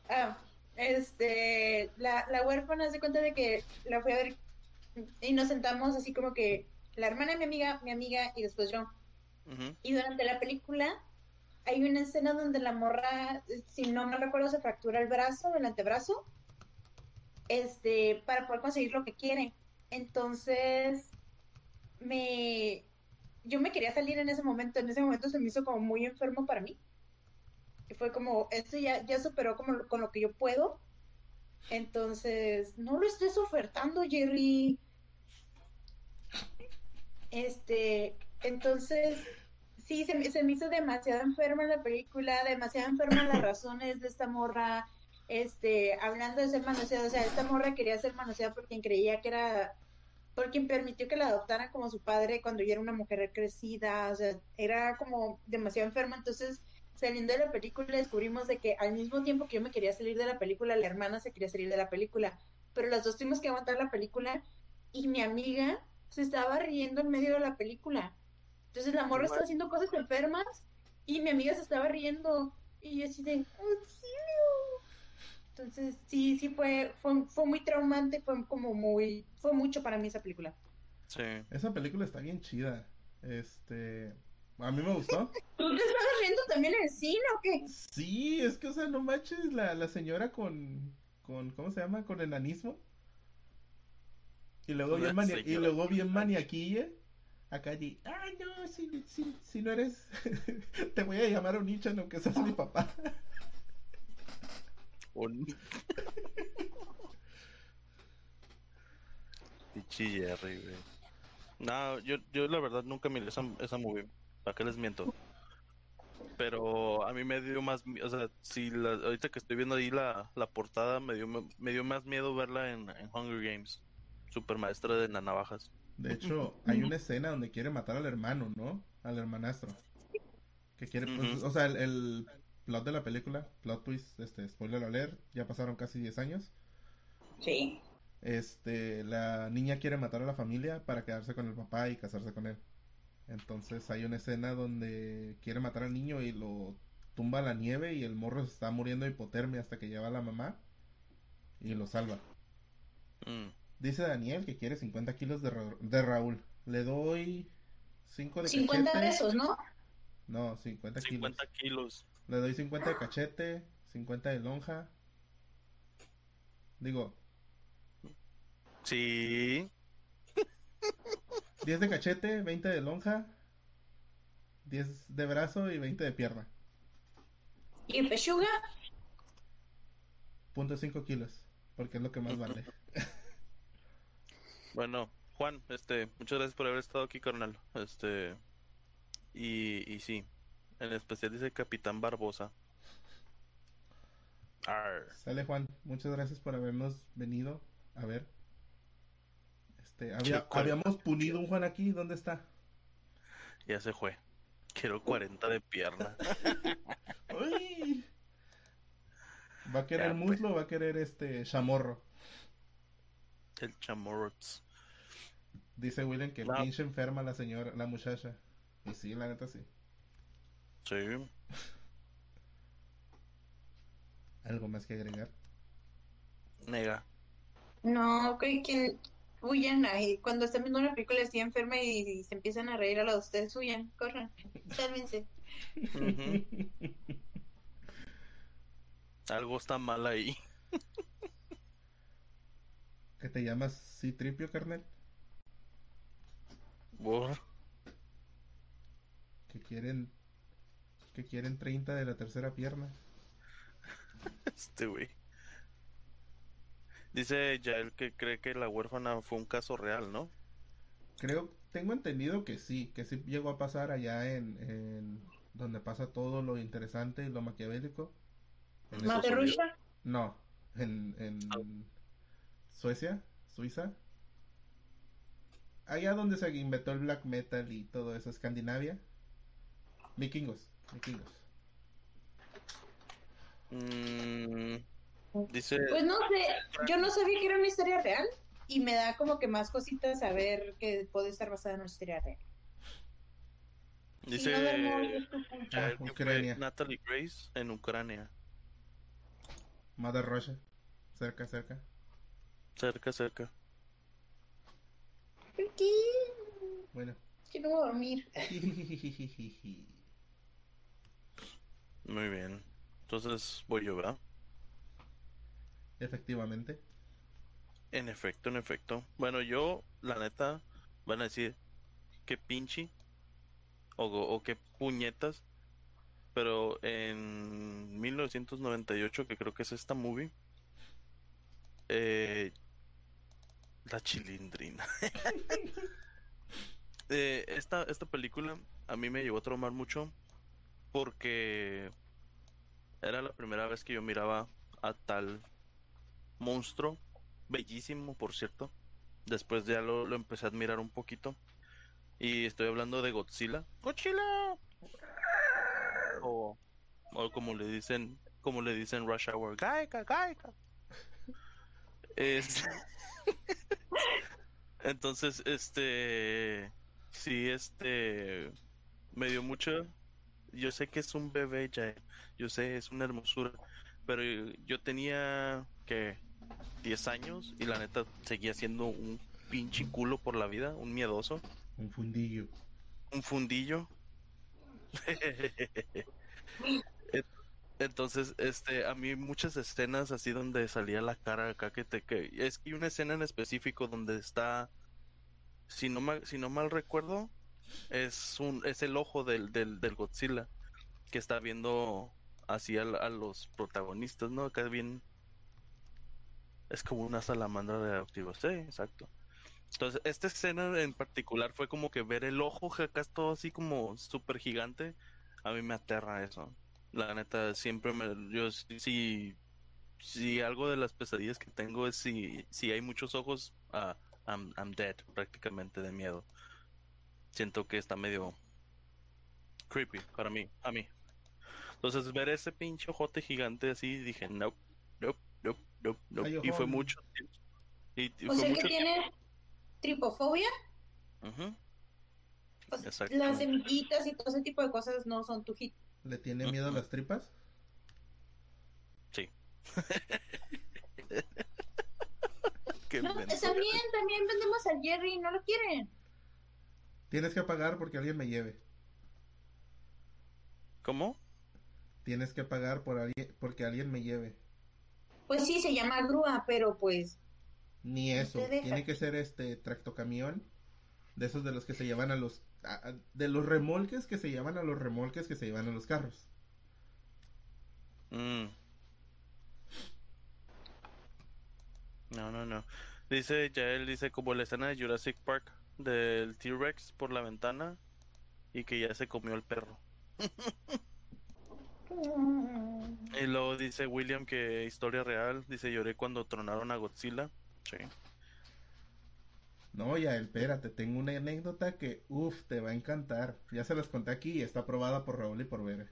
Ah, este, la, la huérfana se cuenta de que la fui a ver y nos sentamos así como que la hermana de mi amiga, mi amiga y después yo. Y durante la película hay una escena donde la morra, si no me recuerdo, se fractura el brazo, el antebrazo, este, para poder conseguir lo que quiere. Entonces, me, yo me quería salir en ese momento, en ese momento se me hizo como muy enfermo para mí. Y fue como, esto ya, ya superó como con lo que yo puedo. Entonces, no lo estés ofertando, Jerry. Este, entonces, Sí, se, me- hizo demasiado enferma la película, demasiado enferma las razones de esta morra, este, hablando de ser manoseada, o sea, esta morra quería ser manoseada por quien creía que era, por quien permitió que la adoptaran como su padre cuando ya era una mujer crecida, o sea, era como demasiado enferma, entonces saliendo de la película descubrimos de que al mismo tiempo que yo me quería salir de la película, la hermana se quería salir de la película, pero las dos tuvimos que aguantar la película y mi amiga se estaba riendo en medio de la película. Entonces la morra estaba haciendo cosas enfermas y mi amiga se estaba riendo. Y yo así de auxilio. Entonces sí, sí fue, fue, fue muy traumante, fue como muy, fue mucho para mí esa película. Sí. Esa película está bien chida. Este, a mí me gustó. [laughs] ¿Tú te estabas riendo también en el cine o qué? Sí, es que, o sea, no manches, la, la señora con, con, ¿cómo se llama? Con enanismo. Y luego bien, mania- y luego bien maniaquilla. Acá di, ay, no, si, si, si no eres, [laughs] te voy a llamar un nicho, aunque seas mi papá. [laughs] Jerry, güey. No, yo, yo la verdad nunca miré esa, esa movie. ¿Para qué les miento? Pero a mí me dio más, o sea, si la, ahorita que estoy viendo ahí la, la portada, me dio, me dio más miedo verla en, en Hunger Games. Super maestra de las navajas. De hecho, hay una escena donde quiere matar al hermano, ¿no? Al hermanastro. Que quiere, pues, o sea, el, el plot de la película, plot twist, este, spoiler alert, ya pasaron casi 10 años. Sí. Este, la niña quiere matar a la familia para quedarse con el papá y casarse con él. Entonces hay una escena donde quiere matar al niño y lo tumba a la nieve y el morro se está muriendo de hipotermia hasta que lleva a la mamá y lo salva. Mm. Dice Daniel que quiere 50 kilos de, Ra- de Raúl. Le doy 5 de 50 cachete. pesos, ¿no? No, 50 kilos. 50 kilos. Le doy 50 de cachete, 50 de lonja. Digo, Sí. [laughs] 10 de cachete, 20 de lonja, 10 de brazo y 20 de pierna. ¿Y pechuga? Punto 5 kilos, porque es lo que más vale. [laughs] Bueno, Juan, este, muchas gracias por haber estado aquí, carnal. Este, y, y sí, en especial dice Capitán Barbosa. Arr. Sale Juan, muchas gracias por habernos venido a ver. Este, había- habíamos punido un Juan aquí, ¿dónde está? Ya se fue. Quiero 40 de pierna. [laughs] ¡Uy! ¿Va a querer Ya, pues. muslo o va a querer este chamorro? El chamorrots. Dice William que No. pinche enferma la señora, la muchacha. Y sí, la neta sí. Sí. ¿Algo más que agregar? Nega. No, que, que huyan ahí. Cuando están viendo una película así enferma y, se empiezan a reír a los de ustedes, huyan, corran, [laughs] sálvense. Algo está mal ahí. [laughs] ¿Que te llamas Citripio, carnal? Por- Que quieren que quieren 30 de la tercera pierna. [laughs] Este güey. Dice Yael que cree que la huérfana fue un caso real, ¿no? Creo, tengo entendido que sí, que sí llegó a pasar allá en, en donde pasa todo lo interesante y lo maquiavélico. ¿Más de Unidos. Rusia? No, en, en Ah. Suecia, Suiza. Allá donde se inventó el black metal y todo eso, Escandinavia. Vikingos, vikingos. Mm, dice, Pues no sé, yo no sabía que era una historia real y me da como que más cositas saber que puede estar basada en una historia real. dice Ah, Ucrania. Natalie Grace en Ucrania. Mother Russia. Cerca, cerca. Cerca, cerca. ¿Por qué? Bueno. Que no voy a dormir. [laughs] Muy bien. Entonces voy yo, ¿verdad? Efectivamente. En efecto, en efecto. Bueno, yo, la neta, van a decir que pinche o, o que puñetas. Pero en 1998, que creo que es esta movie, eh, la chilindrina. [laughs] eh, esta, esta película a mí me llevó a traumar mucho porque era la primera vez que yo miraba a tal monstruo, bellísimo por cierto. Después ya lo, lo empecé a admirar un poquito. Y estoy hablando de Godzilla. ¡Godzilla! O, o como le dicen, como le dicen Rush Hour, Gaika, Gaika. Es... [laughs] Entonces, este, sí, este, me dio mucho. Yo sé que es un bebé ya, yo sé, es una hermosura, pero yo tenía que 10 años y la neta seguía siendo un pinche culo por la vida, un miedoso. Un fundillo. Un fundillo. [laughs] Entonces, este, a mí muchas escenas así donde salía la cara acá que te que es que hay una escena en específico donde está si no mal, si no mal recuerdo es un es el ojo del, del, del Godzilla que está viendo así a, a los protagonistas, ¿no? Acá bien es como una salamandra radioactiva. Sí, exacto. Entonces, esta escena en particular fue como que ver el ojo que acá es todo así como súper gigante. A mí me aterra eso. La neta, siempre me. Yo si. Si algo de las pesadillas que tengo es si, si hay muchos ojos, ah, I'm, I'm dead, prácticamente de miedo. Siento que está medio creepy para mí, a mí. Entonces, ver ese pinche ojote gigante así, dije, nope, nope, nope, nope. Ay, y fue mucho tiempo. Y, y O fue sea que tiene tripofobia. Pues, Exacto. las semillitas y todo ese tipo de cosas no son tu hit. ¿Le tiene miedo a las tripas? Sí. [laughs] [laughs] No, también, también vendemos al Jerry, no lo quieren. Tienes que pagar porque alguien me lleve. ¿Cómo? Tienes que pagar por alguien, porque alguien me lleve. Pues sí, se llama grúa, pero pues Ni eso. Tiene que ser este tractocamión. De esos de los que se llevan a los. a- a- de los remolques que se llevan a los remolques que se llevan a los carros. Mm. No, no, no. Dice, ya él dice como la escena de Jurassic Park del T-Rex por la ventana y que ya se comió el perro. [laughs] Y luego dice William que historia real, dice lloré cuando tronaron a Godzilla. Sí. No, ya, espérate, tengo una anécdota que, uff, te va a encantar. Ya se las conté aquí y está aprobada por Raúl y por Bere.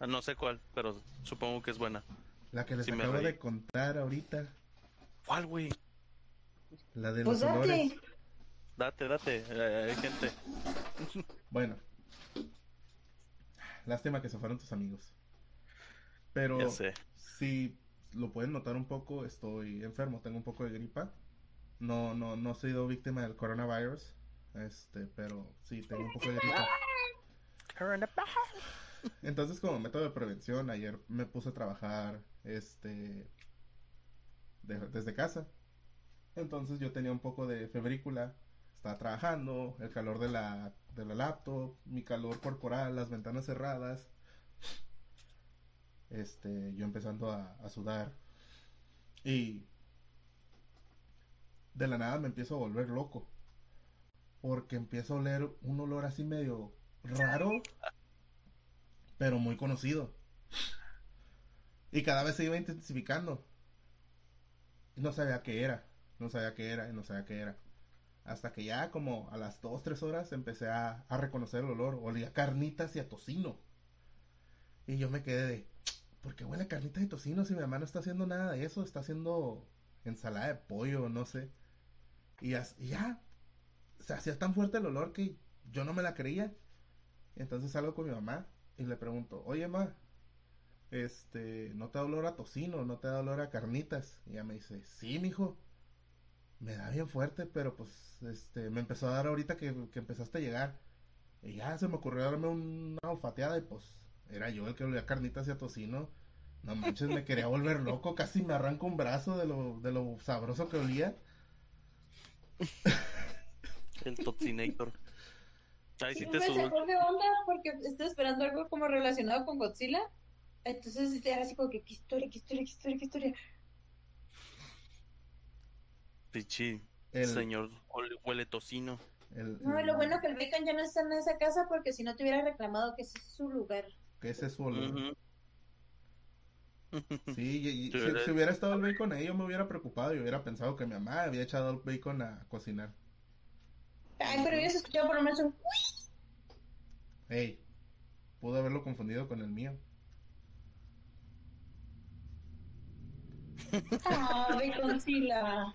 Ah, No sé cuál, pero supongo que es buena. La que les Sí, acabo de contar ahorita. ¿Cuál, güey? La de Pues los olores. Date, date. eh, hay gente. Bueno. Lástima que se fueron tus amigos. Pero Ya sé. si lo pueden notar un poco, estoy enfermo, tengo un poco de gripa. No, no, no he sido víctima del coronavirus. Este, pero sí, tengo un poco de gripa. Entonces, como método de prevención, ayer me puse a trabajar, este, de- desde casa. Entonces yo tenía un poco de febrícula, estaba trabajando, el calor de la, de la laptop, mi calor corporal, las ventanas cerradas. Este, yo empezando a, a sudar. Y de la nada me empiezo a volver loco. Porque empiezo a oler un olor así medio raro, pero muy conocido. Y cada vez se iba intensificando. No sabía qué era, no sabía qué era, y no sabía qué era. Hasta que ya como a las 2, 3 horas empecé a, reconocer el olor. Olía carnitas y a tocino. Y yo me quedé de, ¿por qué huele a carnitas y tocino si mi mamá no está haciendo nada de eso? Está haciendo ensalada de pollo, no sé. Y, y ya, se hacía tan fuerte el olor que yo no me la creía. Entonces salgo con mi mamá y le pregunto, oye ma, este, ¿no te da olor a tocino? ¿No te da olor a carnitas? Y ella me dice, sí, mijo. Me da bien fuerte, pero pues, este, me empezó a dar ahorita que, que empezaste a llegar. Y ya se me ocurrió darme una olfateada y pues, era yo el que olía carnitas y a tocino. No manches, me quería volver loco, casi me arranco un brazo de lo, de lo sabroso que olía. El Toxinator. Ay, sí te me sacó de onda porque estoy esperando algo como relacionado con Godzilla. Entonces era así como que, ¿qué historia, qué historia, qué historia, qué historia? Pichi. El señor huele tocino. no, lo bueno que el bacon ya no está en esa casa porque si no te hubiera reclamado que ese es su lugar. Que ese es su olor. Sí, y, [laughs] si, hubiera estado el bacon ahí, yo me hubiera preocupado y hubiera pensado que mi mamá había echado el bacon a cocinar. Ay, pero hubieras escuchado por lo menos un. Ey, pudo haberlo confundido con el mío. Ah, baconcila.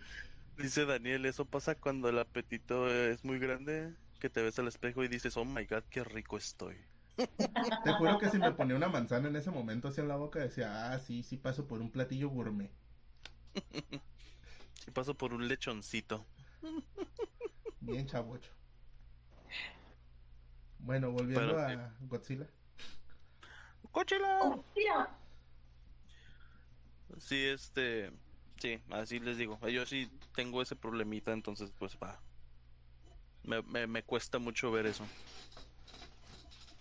Dice Daniel, eso pasa cuando el apetito es muy grande, que te ves al espejo y dices, oh my god, qué rico estoy. [laughs] Te juro que si me ponía una manzana en ese momento hacia la boca, decía, ah, sí, sí paso por un platillo gourmet. [laughs] Sí paso por un lechoncito. [laughs] Bien chavocho. Bueno, volviendo a Godzilla. ¡Godzilla! Godzilla. Sí, este... Sí, así les digo. Yo sí tengo ese problemita, entonces pues va. me, me cuesta mucho ver eso.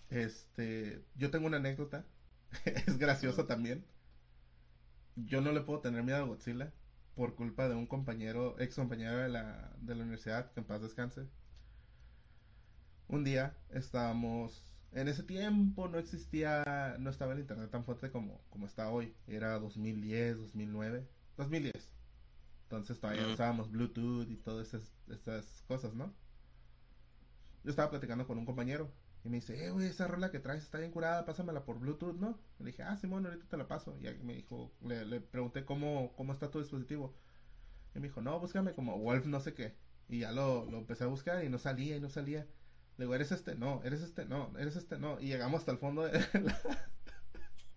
Este, yo tengo una anécdota, [laughs] es graciosa también. Yo no le puedo tener miedo a Godzilla por culpa de un compañero, ex compañero de la, de la universidad, que en paz descanse. Un día estábamos, en ese tiempo no existía, no estaba el internet tan fuerte como, como está hoy. Era 2010, 2009, 2010. Entonces todavía usábamos Bluetooth y todas esas, esas cosas, ¿no? Yo estaba platicando con un compañero y me dice, eh, güey, esa rola que traes está bien curada, pásamela por Bluetooth, ¿no? Le dije, ah, Simón, ahorita te la paso. Y me dijo, le, pregunté cómo, cómo está tu dispositivo. Y me dijo, no, búscame como Wolf no sé qué. Y ya lo, lo empecé a buscar y no salía y no salía. Le digo, eres este, no, eres este, no, eres este, no. Y llegamos hasta el fondo de [laughs] la,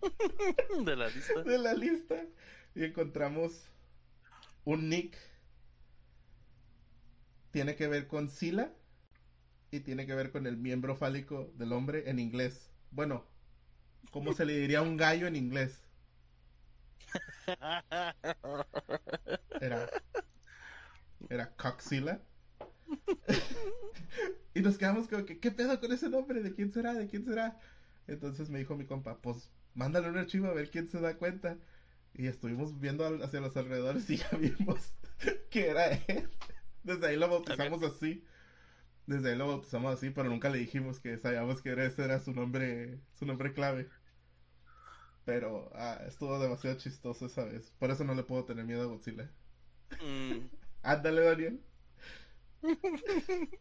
[laughs] de la lista. De la lista. Y encontramos un nick. Tiene que ver con Sila y tiene que ver con el miembro fálico del hombre en inglés. Bueno, ¿cómo se le diría a un gallo en inglés? Era. Era Coxila. [laughs] y nos quedamos como que, ¿qué pedo con ese nombre? ¿De quién será? ¿De quién será? Entonces me dijo mi compa, pues mándale un archivo a ver quién se da cuenta. Y estuvimos viendo hacia los alrededores y ya vimos [laughs] que era él. Desde ahí lo bautizamos así. Desde ahí lo bautizamos así, pero nunca le dijimos que sabíamos que ese era su nombre, su nombre clave. Pero ah, estuvo demasiado chistoso esa vez. Por eso no le puedo tener miedo a Godzilla. Mm. [laughs] Ándale, Daniel. [laughs]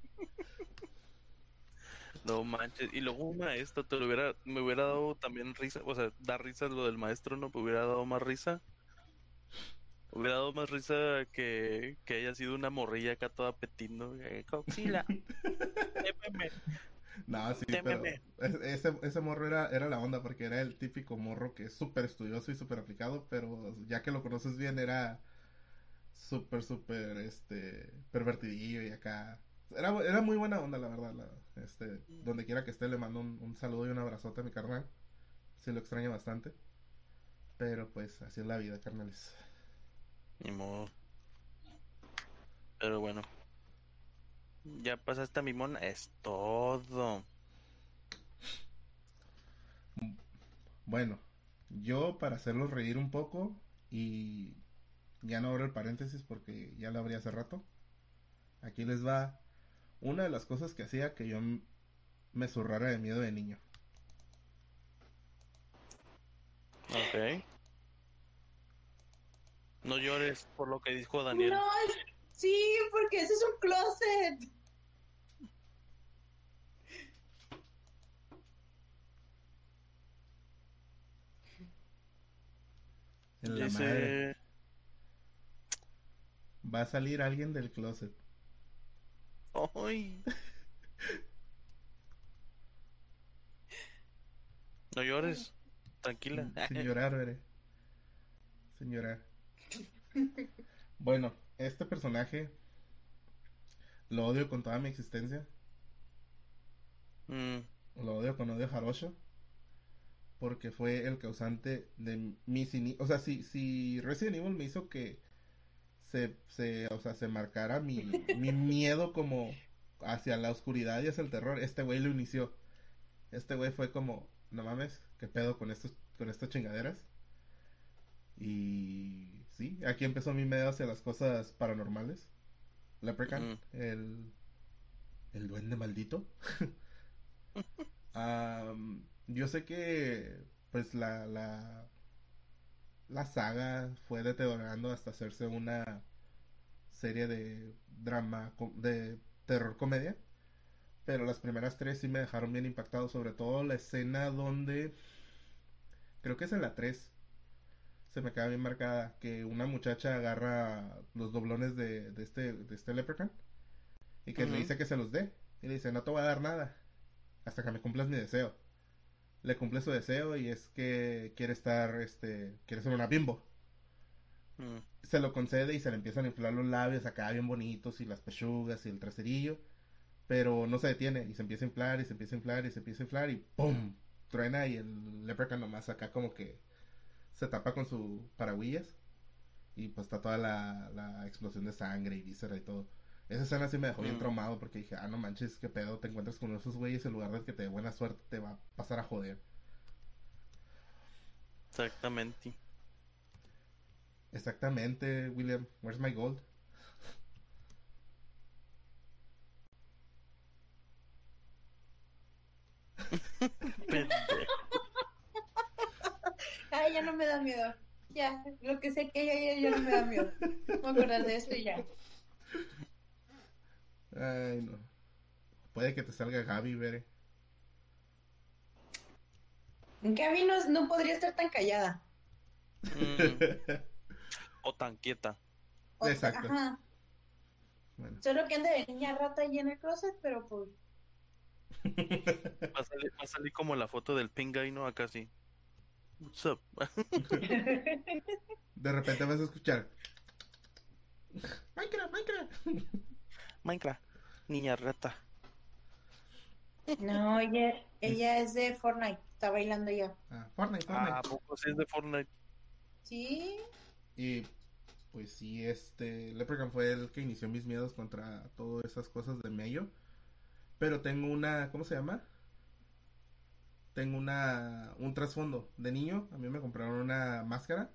No manches. Y luego un maestro, te lo hubiera, me hubiera dado también risa. O sea, da risa lo del maestro, ¿no? Me hubiera dado más risa Hubiera dado más risa que, que haya sido una morrilla acá toda petindo. Eh, Coxila. [laughs] no, sí, pero ese, ese morro era, era la onda porque era el típico morro que es súper estudioso y súper aplicado, pero ya que lo conoces bien era súper, súper, este, pervertidillo y acá. Era, era muy buena onda, la verdad. este, donde quiera que esté, le mando un, un saludo y un abrazote a mi carnal. Se lo extraña bastante. Pero pues así es la vida, carnales. Ni modo. Pero bueno. Ya pasaste a mi mona, es todo. Bueno, yo para hacerlos reír un poco y ya no abro el paréntesis porque ya lo abrí hace rato. Aquí les va una de las cosas que hacía que yo me zurrara de miedo de niño. Ok. No llores por lo que dijo Daniel. No, sí, porque ese es un closet. En la madre. Va a salir alguien del closet. ¡Ay! No llores. Tranquila. Sin llorar, veré. Sin llorar. Bueno, este personaje lo odio con toda mi existencia. Mm. Lo odio con odio jarocho. Porque fue el causante de mi O sea, si, si Resident Evil me hizo que se, se, o sea, se marcara mi, mi miedo como hacia la oscuridad y hacia el terror, este güey lo inició. Este güey fue como, no mames, qué pedo con estos, con estas chingaderas. Y sí, aquí empezó mi medio hacia las cosas paranormales. Leprechaun, el, el duende maldito. [laughs] Yo sé que pues la, la, la saga fue deteriorando hasta hacerse una serie de drama, de terror comedia. Pero las primeras tres sí me dejaron bien impactado, sobre todo la escena donde, creo que es en la 3, se me queda bien marcada, que una muchacha agarra los doblones de, de este, de este leprechaun y que le dice que se los dé. Y le dice, no te voy a dar nada hasta que me cumplas mi deseo. Le cumple su deseo y es que quiere estar, este, quiere ser una bimbo. Mm. Se lo concede y se le empiezan a inflar los labios acá bien bonitos y las pechugas y el traserillo. Pero no se detiene y se empieza a inflar y se empieza a inflar y se empieza a inflar y ¡pum! Truena y el leprechaun nomás acá como que se tapa con su paraguillas y pues está toda la, la explosión de sangre y víscera y todo. Esa escena sí me dejó bien Mm. traumado porque dije, ah, no manches, qué pedo, te encuentras con esos güeyes en lugar de que te dé buena suerte, te va a pasar a joder. Exactamente. Exactamente, William, where's my gold? [laughs] Ay, ya no me da miedo. Ya, lo que sé que ya, ya, ya no me da miedo. Me voy a acordar de esto y ya. Ay, no. Puede que te salga Gaby, Bere. Gaby no, no podría estar tan callada. Mm. [laughs] O tan quieta. O- Exacto. Ajá. Bueno. Solo que anda de niña rata ahí en el closet, pero pues. Va a salir, va a salir como la foto del Pinguy, ¿no? Acá sí. What's up? [laughs] De repente vas a escuchar. Minecraft, [laughs] Minecraft. Minecraft. Niña rata. No, ella, ella es de Fortnite. Está bailando ya. Ah, Fortnite, Fortnite. Ah, ¿a poco sí es de Fortnite? Sí. Y pues sí, este Leprechaun fue el que inició mis miedos contra todas esas cosas de medio. Pero tengo una, ¿cómo se llama? Tengo una un trasfondo de niño, a mí me compraron una máscara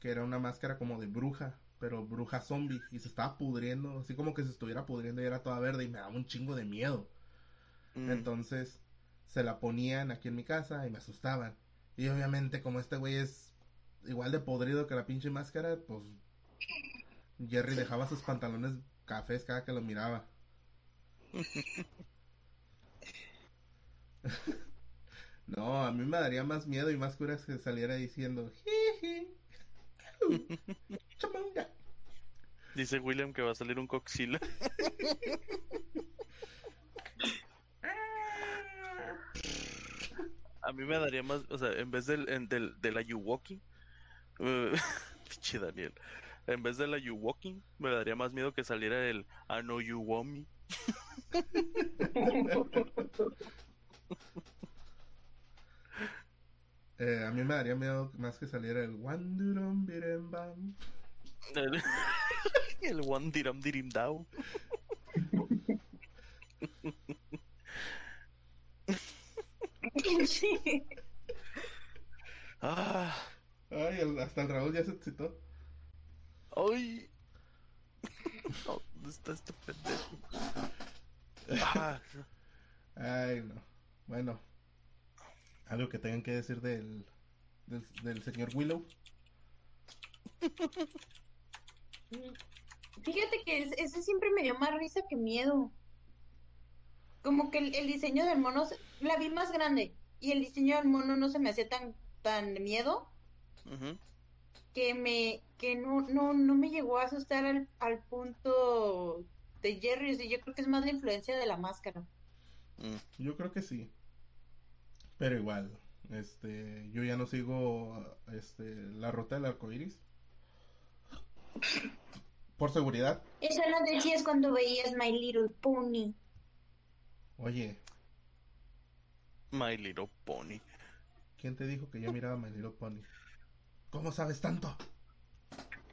que era una máscara como de bruja, pero bruja zombie y se estaba pudriendo, así como que se estuviera pudriendo y era toda verde y me daba un chingo de miedo. Mm. Entonces se la ponían aquí en mi casa y me asustaban. Y obviamente como este güey es igual de podrido que la pinche máscara, pues Jerry dejaba sus pantalones cafés cada que lo miraba. [laughs] [laughs] No, a mí me daría más miedo y más curas que saliera diciendo jiji, chamonga. Dice William que va a salir un coxila. [laughs] A mí me daría más, o sea, en vez del, en- del, del Ayuwoki, eh, [laughs] pinche Daniel, en vez del Ayuwoki, me daría más miedo que saliera el I know you want me. Eh, a mí me daría miedo más que saliera el Wandurum Birembam. El, [laughs] el one diram dirim down. Sí. Ah, Ay, el- hasta el Raúl ya se excitó. ay. No, ¿Dónde está este pendejo? [laughs] Ah, Ay, no. Bueno, algo que tengan que decir del, del, del señor Willow. [laughs] Fíjate que es- ese siempre me dio más risa que miedo. Como que el, el diseño del mono, se- la vi más grande y el diseño del mono no se me hacía tan, tan miedo que me, que no, no, no me llegó a asustar al, al punto de Jerry. O sea, yo creo que es más la influencia de la máscara. Mm. Yo creo que sí. Pero igual, este, yo ya no sigo este, la ruta del arco iris. Por seguridad. Eso lo decías cuando veías My Little Pony. Oye, My Little Pony. ¿quién te dijo que yo miraba My Little Pony? ¿Cómo sabes tanto?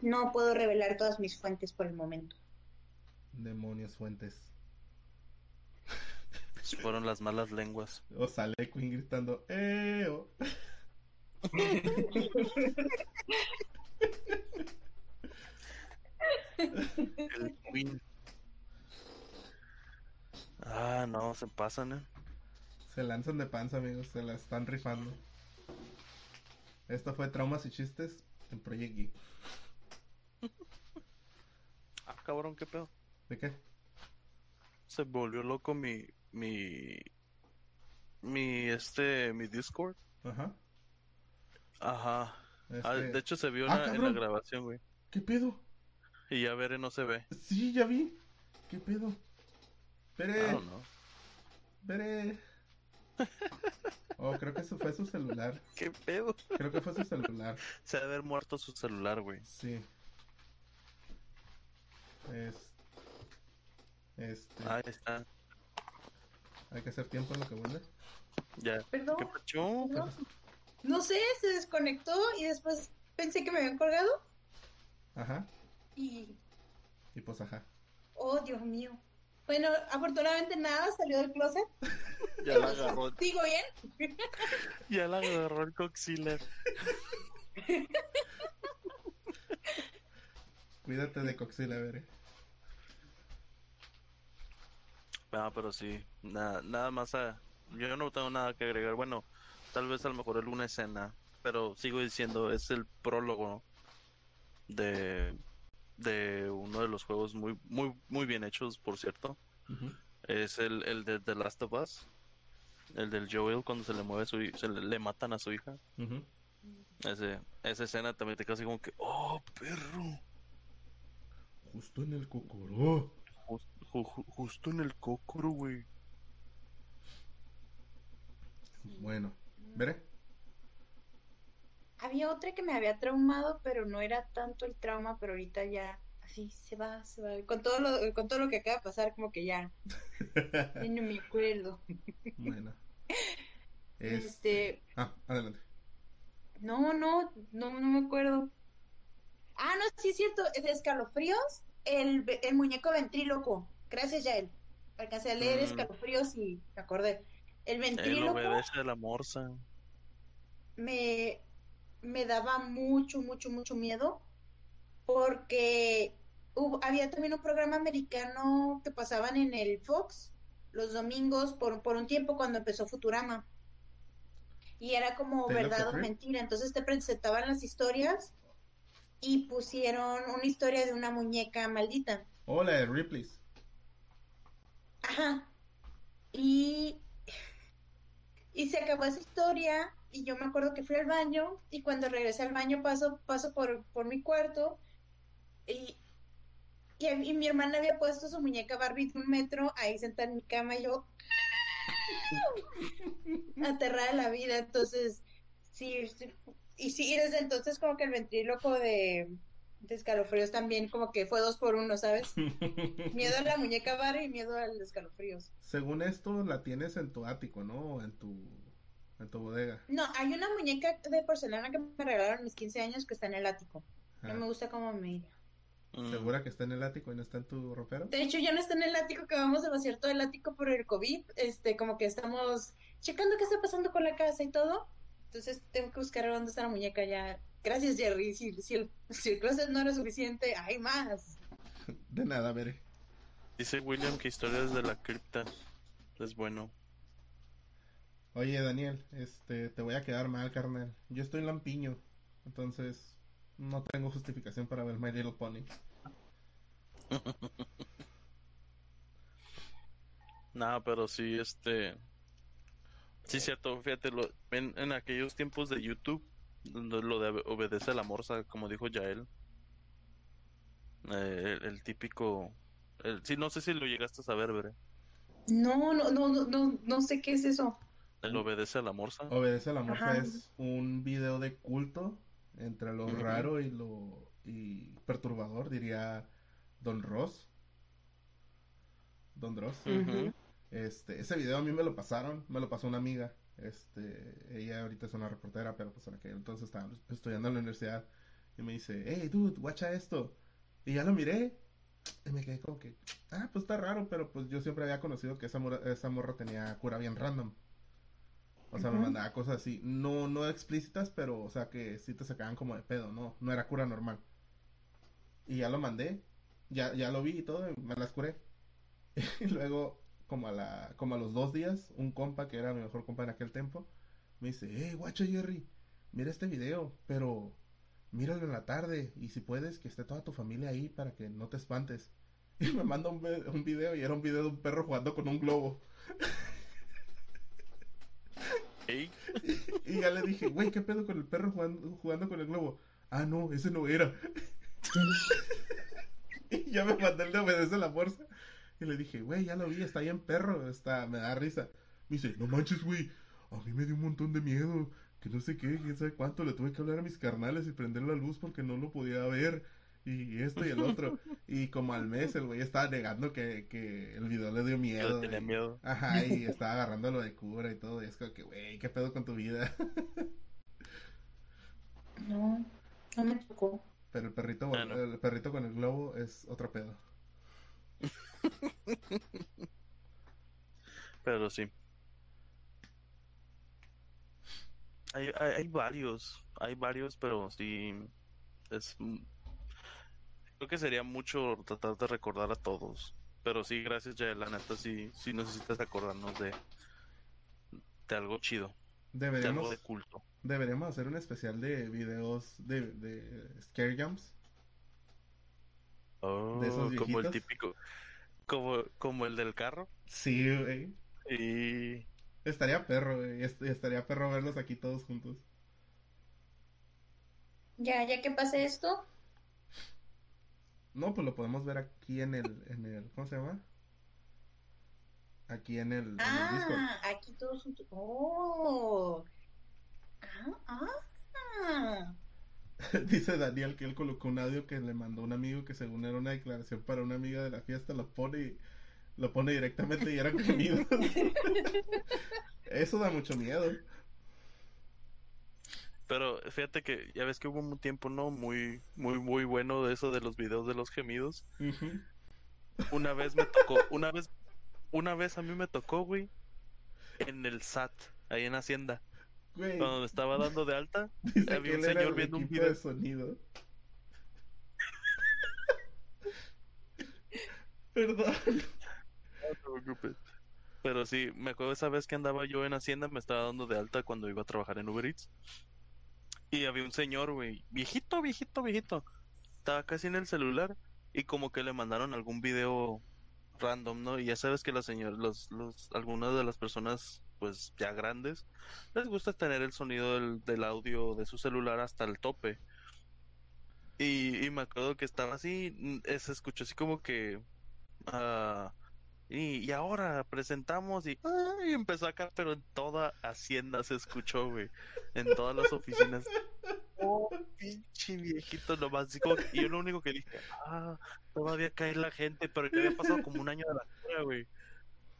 No puedo revelar todas mis fuentes por el momento. Demonios fuentes. Fueron las malas lenguas. O sale Queen gritando, ¡Eo! El Queen. Ah, no, se pasan, eh. Se lanzan de panza, amigos, se la están rifando. Esto fue Traumas y Chistes en Project Geek. Ah, cabrón, qué pedo. ¿De qué? Se volvió loco mi, mi, mi, este, mi Discord. Ajá. Ajá. Ah, Este, de hecho se vio Ah, en la- grabación, güey. ¿Qué pedo? Y ya veré, no se ve. Sí, ya vi. ¿Qué pedo? Don't know. espere. Oh, creo que eso fue su celular. ¿Qué pedo? Creo que fue su celular. [laughs] Se debe haber muerto su celular, güey. Sí. Es... Este... Ahí está. Hay que hacer tiempo en lo que vuelve. Ya. Perdón. ¿Qué pacho? No, no sé, se desconectó y después pensé que me habían colgado Ajá. y, Y pues ajá. oh, Dios mío. Bueno, afortunadamente nada, salió del closet. Ya la agarró. [laughs] Digo bien. Ya la agarró el coxiler. Cuídate de Coxila, veré. Ah, pero sí. Nada, nada más. a- Yo no tengo nada que agregar. Bueno, tal vez a lo mejor alguna escena. Pero sigo diciendo, es el prólogo de, de uno de los juegos muy, muy, muy bien hechos, por cierto. Es el, el de The Last of Us. El del Joel cuando se le mueve su se le, le matan a su hija. Ese, esa escena también te así como que, oh, perro. Justo en el cocoró. Jus- ju- ju- justo en el cocoro, güey. Bueno, veré. Había otra que me había traumado, pero no era tanto el trauma, pero ahorita ya así se va, se va. Con todo lo, con todo lo que acaba de pasar, como que ya, [laughs] ya no me acuerdo. bueno. [laughs] Este, Ah, adelante. no, no, no, no me acuerdo. Ah, no, sí es cierto, es de escalofríos, el, el muñeco ventríloco. Gracias, Yael. Alcancé a leer Mm. escalofríos y me acordé. El El ventríloco obedece de la morsa. me, me daba mucho, mucho, mucho miedo porque hubo- había también un programa americano que pasaban en el Fox los domingos por, por un tiempo cuando empezó Futurama. Y era como verdad o mentira. Entonces te presentaban las historias y pusieron una historia de una muñeca maldita. Hola, de Ripley's. Ajá. Y, y se acabó esa historia y yo me acuerdo que fui al baño y cuando regresé al baño paso, paso por, por mi cuarto y, y, y mi hermana había puesto su muñeca Barbie de un metro ahí sentada en mi cama y yo [laughs] aterrada de la vida. Entonces, sí, sí, y sí, y desde entonces como que el ventríloco de, de escalofríos también como que fue dos por uno, ¿sabes? [laughs] Miedo a la muñeca Barbie y miedo al escalofríos. Según esto, la tienes en tu ático, ¿no? O en tu, en tu bodega. No, hay una muñeca de porcelana que me regalaron mis 15 años que está en el ático. Ah, No me gusta cómo me. Mm. ¿Segura que está en el ático y no está en tu ropero? De hecho, ya no está en el ático que vamos a vaciar todo el ático por el COVID. Este, como que estamos checando qué está pasando con la casa y todo. Entonces tengo que buscar dónde está la muñeca ya. Gracias, Jerry. Si, si, el, si el closet no era suficiente, hay más. De nada, veré. Dice William que historias de la cripta es bueno. Oye, Daniel, este, te voy a quedar mal, carnal. Yo estoy lampiño, entonces no tengo justificación para ver My Little Pony. [laughs] Nada, pero sí, este. Sí, cierto, fíjate, lo, en, en aquellos tiempos de YouTube, donde lo de obedece a la morsa, como dijo Yael, eh, el, el típico. El, sí, no sé si lo llegaste a saber, Bere. No, no, no, no, no, no sé qué es eso. El obedece a la morsa. Obedece a la morsa Ajá. es un video de culto entre lo raro y lo y perturbador, diría Don Ross. Don Dross. Ujú. Este, ese video a mí me lo pasaron, me lo pasó una amiga. Este, ella ahorita es una reportera, pero pues en aquel entonces estaba estudiando en la universidad y me dice, hey dude, guacha esto. Y ya lo miré y me quedé como que, ah, pues está raro, pero pues yo siempre había conocido que esa morra, esa morra tenía cura bien random. O sea, me mandaba cosas así, no, no explícitas, pero o sea que sí te sacaban como de pedo, no, no era cura normal. Y ya lo mandé, ya, ya lo vi y todo, y me las curé. [laughs] Y luego como a, la, como a los dos días, un compa que era mi mejor compa en aquel tiempo, me dice, hey, guacho Jerry, mira este video, pero míralo en la tarde y si puedes que esté toda tu familia ahí para que no te espantes. [laughs] Y me manda un, un video y era un video de un perro jugando con un globo. [laughs] Y ya le dije, güey, ¿qué pedo con el perro jugando, jugando con el globo? Ah, no, ese no era. [laughs] y ya me mandó el de obedece la fuerza. Y le dije, güey, ya lo vi, está bien perro, está, me da risa. Me dice, no manches, güey, a mí me dio un montón de miedo, que no sé qué, quién sabe cuánto, le tuve que hablar a mis carnales y prender la luz porque no lo podía ver. Y esto y el otro. [laughs] Y como al mes el güey estaba negando que, que el video le dio miedo. tenía y- miedo. Ajá, y [laughs] estaba agarrándolo de cura y todo. Y es como que, güey, ¿qué pedo con tu vida? [laughs] No, no me tocó. Pero el perrito, Ah, no. el perrito con el globo es otro pedo. Pero sí. Hay, hay, hay varios, hay varios, pero sí es creo que sería mucho tratar de recordar a todos. Pero sí, gracias ya, la neta sí, sí necesitas acordarnos de, de algo chido, de algo de culto. deberíamos hacer un especial de videos de, de Scare Jumps. Oh, de esos como el típico, como, como el del carro. Sí, güey. Y Estaría perro, güey. est- Estaría perro verlos aquí todos juntos. Ya, ya que pase esto, No, pues lo podemos ver aquí en el, en el, ¿cómo se llama? Aquí en el, en el Discord. Ah, aquí todos juntos. Oh. Ah, ah. [laughs] Dice Daniel que él colocó un audio que le mandó un amigo que según era una declaración para una amiga de la fiesta, lo pone y lo pone directamente y eran gemidos. [laughs] Eso da mucho miedo. Pero fíjate que ya ves que hubo un tiempo, ¿no? Muy, muy, muy bueno de eso de los videos de los gemidos. Una vez me tocó, una vez, una vez a mí me tocó, güey, en el SAT, ahí en Hacienda, Güey, cuando me estaba dando de alta. [laughs] dice había que un señor viendo un video. de sonido. [laughs] Perdón. No te preocupes. Pero sí, me acuerdo esa vez que andaba yo en Hacienda, me estaba dando de alta cuando iba a trabajar en Uber Eats. Y había un señor, güey, viejito, viejito, viejito. Estaba casi en el celular y como que le mandaron algún video random, ¿no? Y ya sabes que la señora, los, los, algunas de las personas, pues ya grandes, les gusta tener el sonido del, audio de su celular hasta el tope. Y, y me acuerdo que estaba así, mm, eh, se escuchó así como que... ah, y, ahora presentamos y, ah, y empezó acá, pero en toda Hacienda se escuchó, güey. En todas las oficinas. Oh, pinche viejito nomás. así como que- y yo lo único que dije, ah, todavía cae la gente, pero ya había pasado como un año de la cura, güey.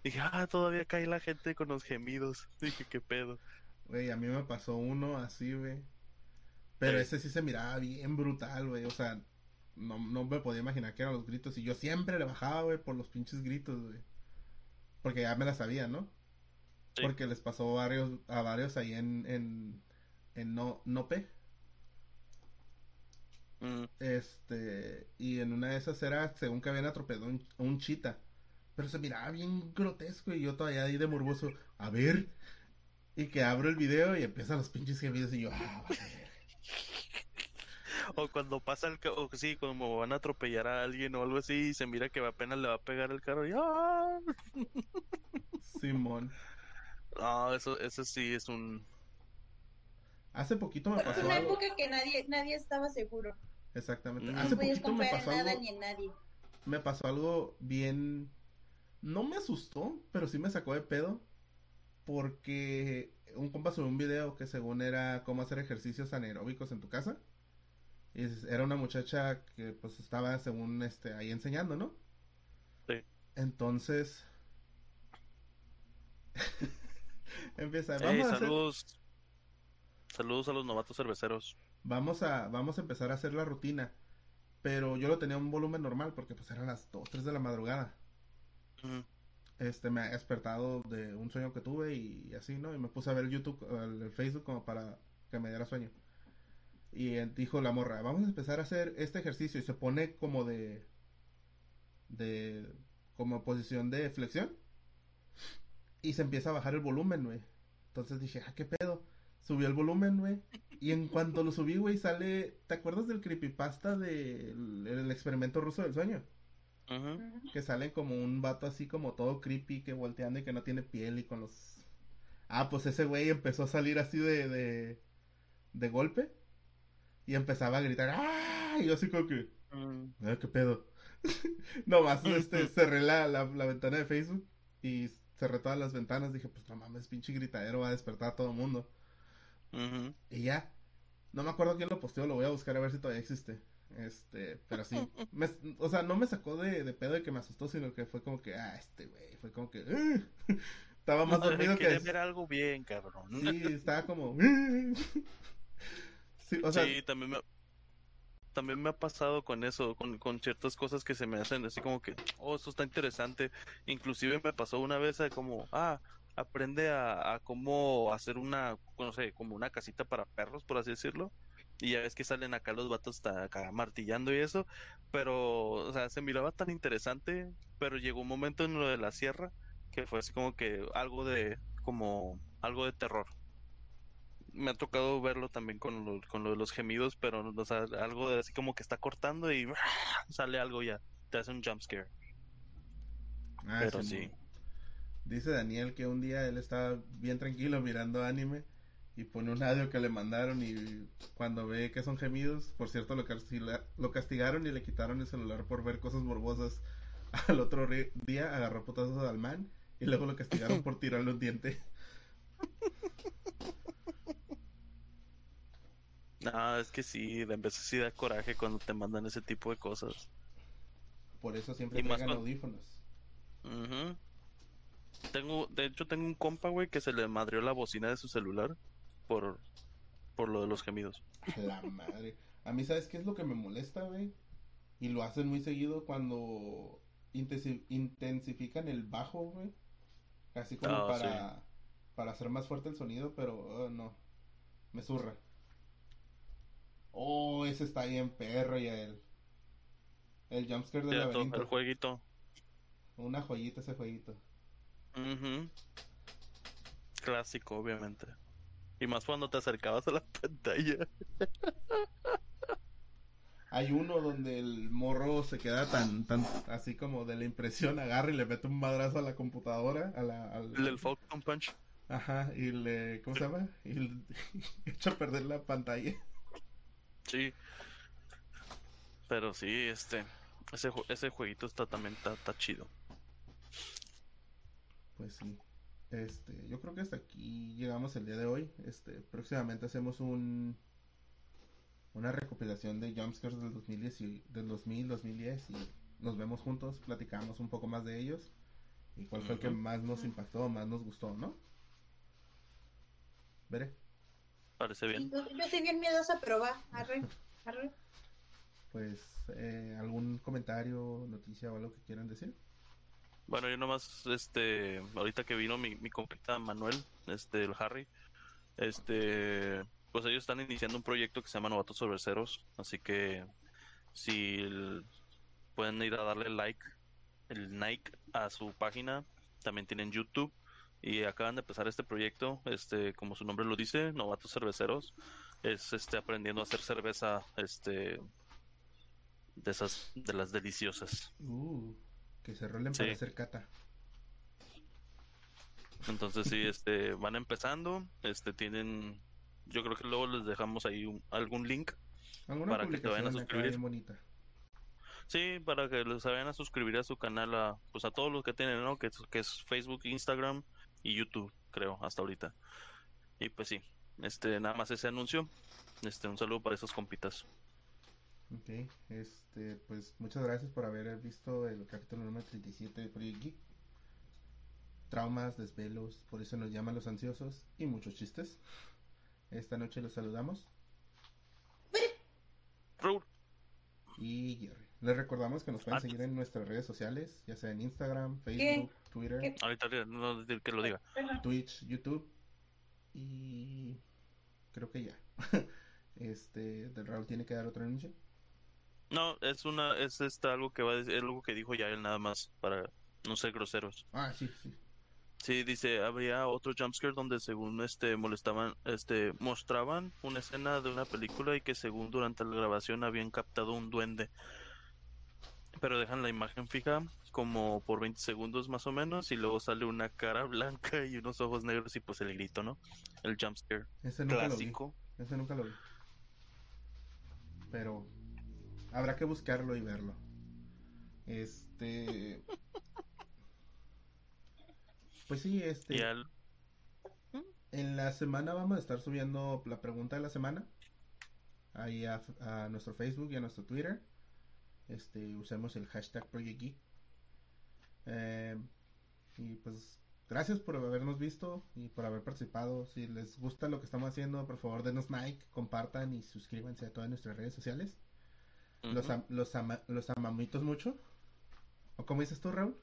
Dije, ah, todavía cae la gente con los gemidos. [laughs] Dije, qué pedo. Güey, a mí me pasó uno así, güey. Pero Sí. ese sí se miraba bien brutal, güey. O sea, no, no me podía imaginar que eran los gritos. Y yo siempre le bajaba, güey, por los pinches gritos, güey. Porque ya me la sabía, ¿no? Sí. Porque les pasó varios, a varios ahí en, en, en no, Nope. Mm, Este, y en una de esas era, según que habían atropellado un, un chita. Pero se miraba bien grotesco y yo todavía ahí de morboso, a ver. Y que abro el video y empiezan los pinches gemidos y yo, ah, vale. O cuando pasa el... ca- O sí, cuando van a atropellar a alguien o algo así y se mira que apenas le va a pegar el carro y... ¡ah! Simón. No, eso, eso sí es un... Hace poquito me pasó una algo. época que nadie, nadie estaba seguro. Exactamente. Mm. No Hace podías poquito me pasó nada algo. ni en nadie. Me pasó algo bien. No me asustó, pero sí me sacó de pedo. Porque un compa subió un video que según era cómo hacer ejercicios anaeróbicos en tu casa. Y era una muchacha que pues estaba según este ahí enseñando, ¿no? Sí. Entonces [laughs] empieza, vamos a hacer- saludos. Saludos a los novatos cerveceros. vamos a vamos a empezar a hacer la rutina. Pero yo lo tenía a un volumen normal porque pues eran las 2, 3 de la madrugada. Este me ha despertado de un sueño que tuve y, así, ¿no? Y me puse a ver el YouTube, el, Facebook como para que me diera sueño. Y eh, dijo la morra, vamos a empezar a hacer este ejercicio y se pone como de de como posición de flexión y se empieza a bajar el volumen, güey. Entonces dije, ah, qué pedo. Subió el volumen, güey. Y en cuanto lo subí, güey, sale. ¿Te acuerdas del creepypasta del el experimento ruso del sueño? Que sale como un vato así como todo creepy, que volteando y que no tiene piel y con los... Ah, pues ese güey empezó a salir así de, de, de golpe. Y empezaba a gritar, ¡ah! Y yo así como que, Mm. ah, qué pedo. [laughs] Nomás este, [laughs] cerré la, la, la ventana de Facebook y cerré todas las ventanas. Dije, pues no mames, pinche gritadero va a despertar a todo el mundo. Y ya. No me acuerdo quién lo posteó, lo voy a buscar a ver si todavía existe. Este, pero sí. Me- o sea, no me sacó de, de pedo de que me asustó, sino que fue como que, ah, este güey. Fue como que, "Ugh". [laughs] estaba más dormido que. Quiere ver algo bien, cabrón. Sí, estaba como, "Ugh". sí, o sea, sí, también me, también me ha pasado con eso, con, con ciertas cosas que se me hacen así como que, oh, eso está interesante. Inclusive me pasó una vez a como, ah, aprende a, a cómo hacer una, no sé, como una casita para perros, por así decirlo. Y ya ves que salen acá los vatos acá martillando y eso, pero, o sea, se miraba tan interesante, pero llegó un momento en lo de la sierra que fue así como que algo de, como, algo de terror me ha tocado verlo también con lo, con lo de los gemidos, pero o sea, algo de así como que está cortando y [laughs] sale algo ya, te hace un jump scare. ah, pero sí, sí. Dice Daniel que un día él estaba bien tranquilo mirando anime y pone un audio que le mandaron y cuando ve que son gemidos, por cierto lo, castigaron y le quitaron el celular por ver cosas morbosas. [laughs] Al otro día agarró putazos al man y luego lo castigaron por tirarle un diente. [laughs] No, es que sí, de veces sí da coraje cuando te mandan ese tipo de cosas. Por eso siempre traigan cuando- audífonos. Tengo, de hecho tengo un compa, güey, que se le madrió la bocina de su celular por, por lo de los gemidos. La madre. A mí, ¿sabes qué es lo que me molesta, güey? Y lo hacen muy seguido cuando intensi- intensifican el bajo, güey. Así como Ah, para, para hacer más fuerte el sonido, pero oh, no. Me zurra. Oh, ese está bien perro ya el. El jumpscare del laberinto. el jueguito. Una joyita ese jueguito. Ujú. Clásico, obviamente. Y más cuando te acercabas a la [laughs] pantalla. Hay uno donde el morro se queda tan, tan, así como de la impresión, agarra y le mete un madrazo a la computadora, a la, al- El del Falcon Punch. Ajá, y le, ¿cómo se llama? Y le [laughs] echa a perder la pantalla. Sí. Pero sí, este. Ese, ese jueguito está también está, está chido. Pues sí. Este, yo creo que hasta aquí llegamos el día de hoy. Este, próximamente hacemos un una recopilación de jumpscares del 2010 y, del 2000, 2010 y nos vemos juntos, platicamos un poco más de ellos y cuál fue el que más nos impactó, más nos gustó, ¿no? Veré. Parece bien. Yo, yo soy bien miedosa, pero va, arre, arre. Pues eh, algún comentario, noticia o algo que quieran decir. Bueno, yo nomás, este, ahorita que vino mi, mi compita Manuel, este, el Harry, este, pues ellos están iniciando un proyecto que se llama Novatos sobre Ceros, así que si pueden ir a darle like, el Nike a su página, también tienen YouTube y acaban de empezar este proyecto, este, como su nombre lo dice, Novatos Cerveceros, es este aprendiendo a hacer cerveza, este, de esas, de las deliciosas. Uh, que se rolen Sí. para hacer cata. Entonces sí, [laughs] este, van empezando, este, tienen, yo creo que luego les dejamos ahí un- algún link, Para que te vayan a suscribir. bonita. sí, para que les vayan a suscribir a su canal, a, pues a todos los que tienen, ¿no? Que, que es Facebook, Instagram y YouTube, creo, hasta ahorita. Y pues sí, este, nada más ese anuncio, este, un saludo para esos compitas. Ok, este, pues muchas gracias por haber visto el capítulo número 37 de Project Geek. Traumas, desvelos, por eso nos llaman los ansiosos y muchos chistes. Esta noche los saludamos Raúl, y Jerry. Les recordamos que nos pueden Ah. seguir en nuestras redes sociales, ya sea en Instagram, Facebook, Twitter, ¿Qué? ahorita no, que lo diga. Twitch, YouTube y creo que ya. [laughs] Este, del Raúl tiene que dar otro anuncio. No, es una, es este, algo que va a decir, es algo que dijo ya él nada más, para no ser groseros. Ah, sí, sí. Sí, dice, habría otro jumpscare donde según este molestaban, este mostraban una escena de una película y que según durante la grabación habían captado un duende. Pero dejan la imagen fija como por 20 segundos más o menos y luego sale una cara blanca y unos ojos negros y pues el grito, ¿no? El jumpscare Ese nunca clásico. lo vi. Ese nunca lo vi. Pero habrá que buscarlo y verlo. Este. Pues sí, este. En la semana vamos a estar subiendo la pregunta de la semana. Ahí a, a nuestro Facebook y a nuestro Twitter. Este, usemos el hashtag Project Geek. Eh, y pues gracias por habernos visto y por haber participado. Si les gusta lo que estamos haciendo, por favor denos like, compartan y suscríbanse a todas nuestras redes sociales. Los, am- los, ama- los amamitos mucho. ¿O como dices tú, Raúl?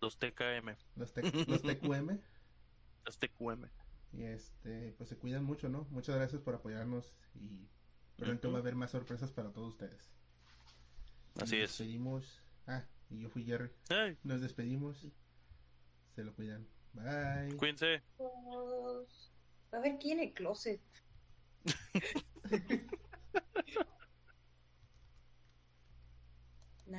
Los TKM, Los, los [laughs] TQM. los TQM. Y este, pues se cuidan mucho, ¿no? Muchas gracias por apoyarnos y pronto va a haber más sorpresas para todos ustedes. Así Nos es. despedimos. Ah, y yo fui Jerry. Ay, Nos despedimos. Se lo cuidan. Bye. cuídense. A ver quién en el closet. [laughs] No,